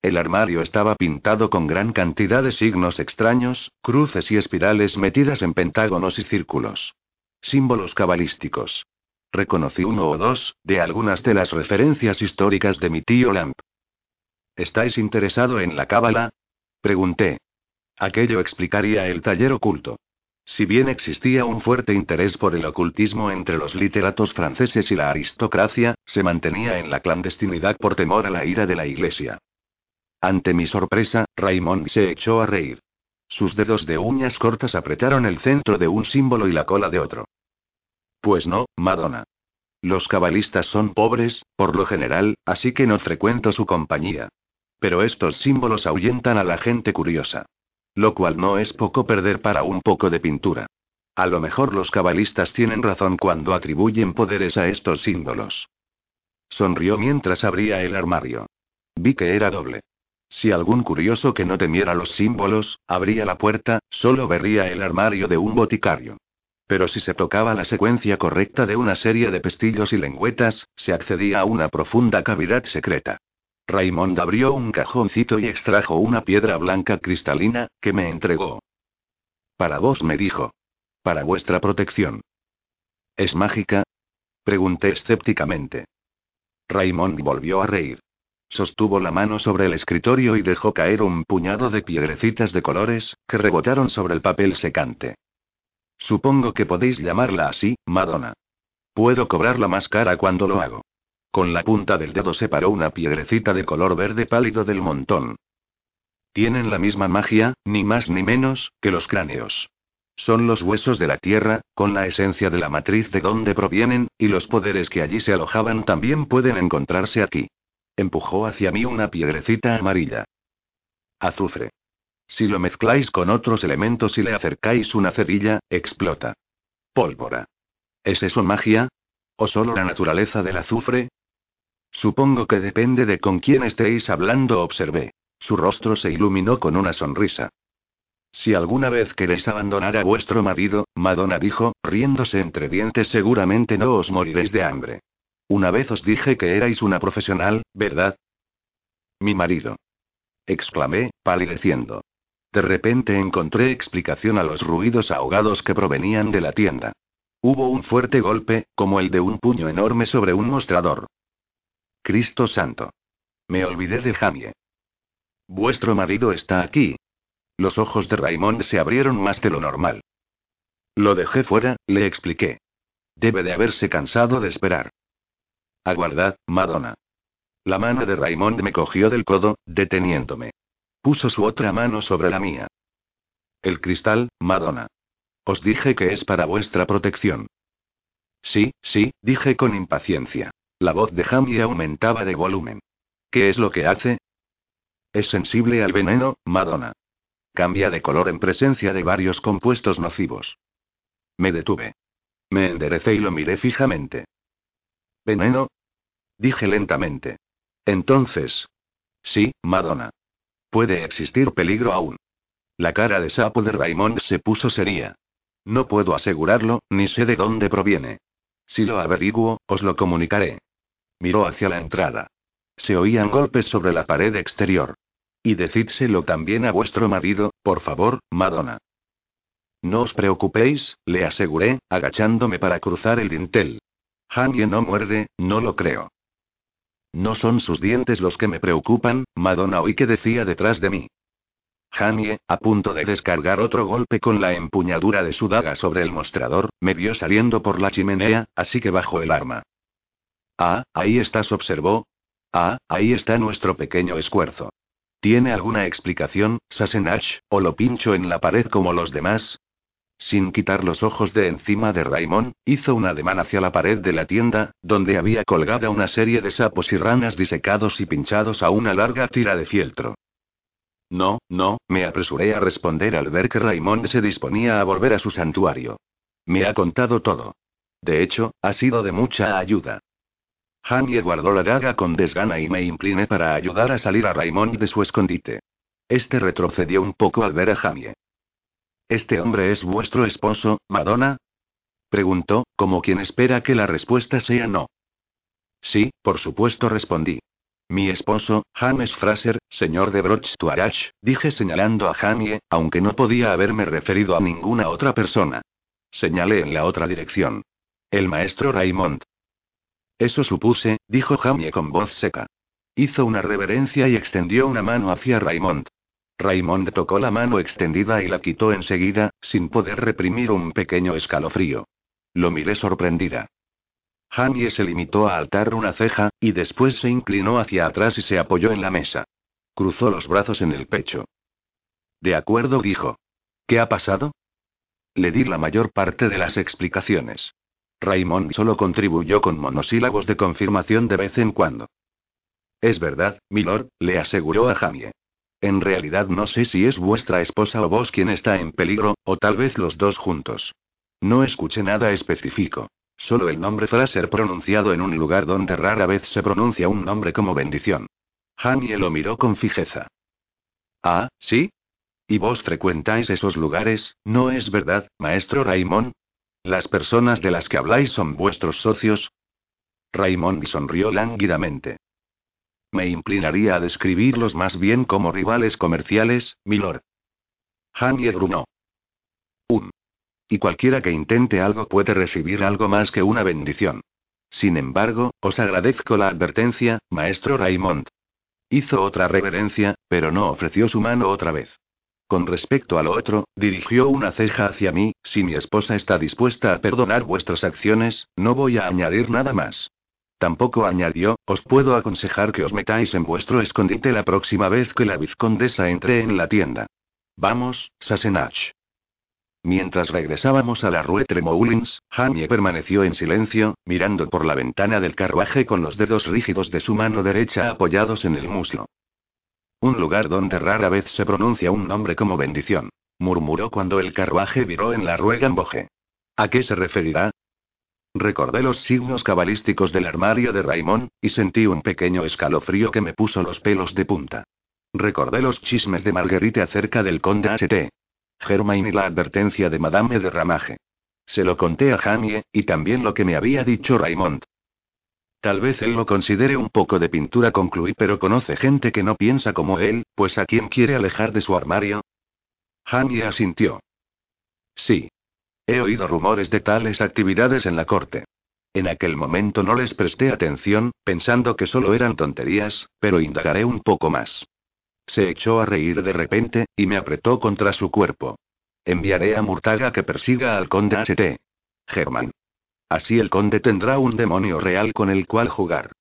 S1: El armario estaba pintado con gran cantidad de signos extraños, cruces y espirales metidas en pentágonos y círculos. Símbolos cabalísticos. Reconocí uno o dos, de algunas de las referencias históricas de mi tío Lamp. ¿Estáis interesado en la cábala? Pregunté. Aquello explicaría el taller oculto. Si bien existía un fuerte interés por el ocultismo entre los literatos franceses y la aristocracia, se mantenía en la clandestinidad por temor a la ira de la Iglesia. Ante mi sorpresa, Raymond se echó a reír. Sus dedos de uñas cortas apretaron el centro de un símbolo y la cola de otro. Pues no, Madonna. Los cabalistas son pobres, por lo general, así que no frecuento su compañía. Pero estos símbolos ahuyentan a la gente curiosa. Lo cual no es poco perder para un poco de pintura. A lo mejor los cabalistas tienen razón cuando atribuyen poderes a estos símbolos. Sonrió mientras abría el armario. Vi que era doble. Si algún curioso que no temiera los símbolos, abría la puerta, solo vería el armario de un boticario. Pero si se tocaba la secuencia correcta de una serie de pestillos y lengüetas, se accedía a una profunda cavidad secreta. Raymond abrió un cajoncito y extrajo una piedra blanca cristalina, que me entregó. Para vos, me dijo. Para vuestra protección. ¿Es mágica? Pregunté escépticamente. Raymond volvió a reír. Sostuvo la mano sobre el escritorio y dejó caer un puñado de piedrecitas de colores, que rebotaron sobre el papel secante. Supongo que podéis llamarla así, Madonna. Puedo cobrarla más cara cuando lo hago. Con la punta del dedo separó una piedrecita de color verde pálido del montón. Tienen la misma magia, ni más ni menos, que los cráneos. Son los huesos de la tierra, con la esencia de la matriz de donde provienen, y los poderes que allí se alojaban también pueden encontrarse aquí. Empujó hacia mí una piedrecita amarilla. Azufre. Si lo mezcláis con otros elementos y le acercáis una cerilla, explota. Pólvora. ¿Es eso magia? ¿O solo la naturaleza del azufre? Supongo que depende de con quién estéis hablando, observé. Su rostro se iluminó con una sonrisa. Si alguna vez queréis abandonar a vuestro marido, Madonna dijo, riéndose entre dientes, seguramente no os moriréis de hambre. Una vez os dije que erais una profesional, ¿verdad? Mi marido. exclamé, palideciendo. De repente encontré explicación a los ruidos ahogados que provenían de la tienda. Hubo un fuerte golpe, como el de un puño enorme sobre un mostrador. Cristo Santo. Me olvidé de Jamie. Vuestro marido está aquí. Los ojos de Raymond se abrieron más de lo normal. Lo dejé fuera, le expliqué. Debe de haberse cansado de esperar. Aguardad, Madonna. La mano de Raymond me cogió del codo, deteniéndome. Puso su otra mano sobre la mía. El cristal, Madonna. Os dije que es para vuestra protección. Sí, sí, dije con impaciencia. La voz de Jamie aumentaba de volumen. ¿Qué es lo que hace? Es sensible al veneno, Madonna. Cambia de color en presencia de varios compuestos nocivos. Me detuve. Me enderecé y lo miré fijamente. ¿Veneno? Dije lentamente. Entonces. Sí, Madonna. Puede existir peligro aún. La cara de sapo de Raymond se puso seria. No puedo asegurarlo, ni sé de dónde proviene. Si lo averiguo, os lo comunicaré. Miró hacia la entrada. Se oían golpes sobre la pared exterior. Y decídselo también a vuestro marido, por favor, Madonna. No os preocupéis, le aseguré, agachándome para cruzar el dintel. Jamie no muerde, no lo creo. No son sus dientes los que me preocupan, Madonna oí que decía detrás de mí. Jamie, a punto de descargar otro golpe con la empuñadura de su daga sobre el mostrador, me vio saliendo por la chimenea, así que bajó el arma. Ah, ahí estás, observó. Ah, ahí está nuestro pequeño esfuerzo. ¿Tiene alguna explicación, Sassenach, o lo pincho en la pared como los demás? Sin quitar los ojos de encima de Raymond, hizo un ademán hacia la pared de la tienda, donde había colgada una serie de sapos y ranas disecados y pinchados a una larga tira de fieltro. No, no, me apresuré a responder al ver que Raymond se disponía a volver a su santuario. Me ha contado todo. De hecho, ha sido de mucha ayuda. Jamie guardó la daga con desgana y me incliné para ayudar a salir a Raymond de su escondite. Este retrocedió un poco al ver a Jamie. ¿Este hombre es vuestro esposo, Madonna? Preguntó, como quien espera que la respuesta sea no. Sí, por supuesto respondí. Mi esposo, James Fraser, señor de Broch dije señalando a Jamie, aunque no podía haberme referido a ninguna otra persona. Señalé en la otra dirección. El maestro Raymond. Eso supuse, dijo Jamie con voz seca. Hizo una reverencia y extendió una mano hacia Raymond. Raymond tocó la mano extendida y la quitó enseguida, sin poder reprimir un pequeño escalofrío. Lo miré sorprendida. Jamie se limitó a altar una ceja, y después se inclinó hacia atrás y se apoyó en la mesa. Cruzó los brazos en el pecho. De acuerdo, dijo. ¿Qué ha pasado? Le di la mayor parte de las explicaciones. Raymond solo contribuyó con monosílabos de confirmación de vez en cuando. Es verdad, milord, le aseguró a Jamie. En realidad no sé si es vuestra esposa o vos quien está en peligro, o tal vez los dos juntos. No escuché nada específico. Solo el nombre Fraser pronunciado en un lugar donde rara vez se pronuncia un nombre como bendición. Jamie lo miró con fijeza. Ah, ¿sí? ¿Y vos frecuentáis esos lugares, no es verdad, maestro Raymond? ¿Las personas de las que habláis son vuestros socios? Raymond sonrió lánguidamente. Me inclinaría a describirlos más bien como rivales comerciales, milord. Jamie grunó. Un. Y cualquiera que intente algo puede recibir algo más que una bendición. Sin embargo, os agradezco la advertencia, maestro Raymond. Hizo otra reverencia, pero no ofreció su mano otra vez. Con respecto a lo otro, dirigió una ceja hacia mí, si mi esposa está dispuesta a perdonar vuestras acciones, no voy a añadir nada más. Tampoco añadió, os puedo aconsejar que os metáis en vuestro escondite la próxima vez que la vizcondesa entre en la tienda. Vamos, Sassenach. Mientras regresábamos a la Rue Tremoulins, Jamie permaneció en silencio, mirando por la ventana del carruaje con los dedos rígidos de su mano derecha apoyados en el muslo. Un lugar donde rara vez se pronuncia un nombre como bendición, murmuró cuando el carruaje viró en la Rue Gamboge. ¿A qué se referirá? Recordé los signos cabalísticos del armario de Raymond, y sentí un pequeño escalofrío que me puso los pelos de punta. Recordé los chismes de Marguerite acerca del conde St. Germain y la advertencia de Madame de Ramage. Se lo conté a Jamie, y también lo que me había dicho Raymond. Tal vez él lo considere un poco de pintura, concluí, pero conoce gente que no piensa como él, pues ¿a quién quiere alejar de su armario? Jamie asintió. Sí. He oído rumores de tales actividades en la corte. En aquel momento no les presté atención, pensando que solo eran tonterías, pero indagaré un poco más. Se echó a reír de repente, y me apretó contra su cuerpo. Enviaré a Murtaga que persiga al conde St. Germán. Así el conde tendrá un demonio real con el cual jugar.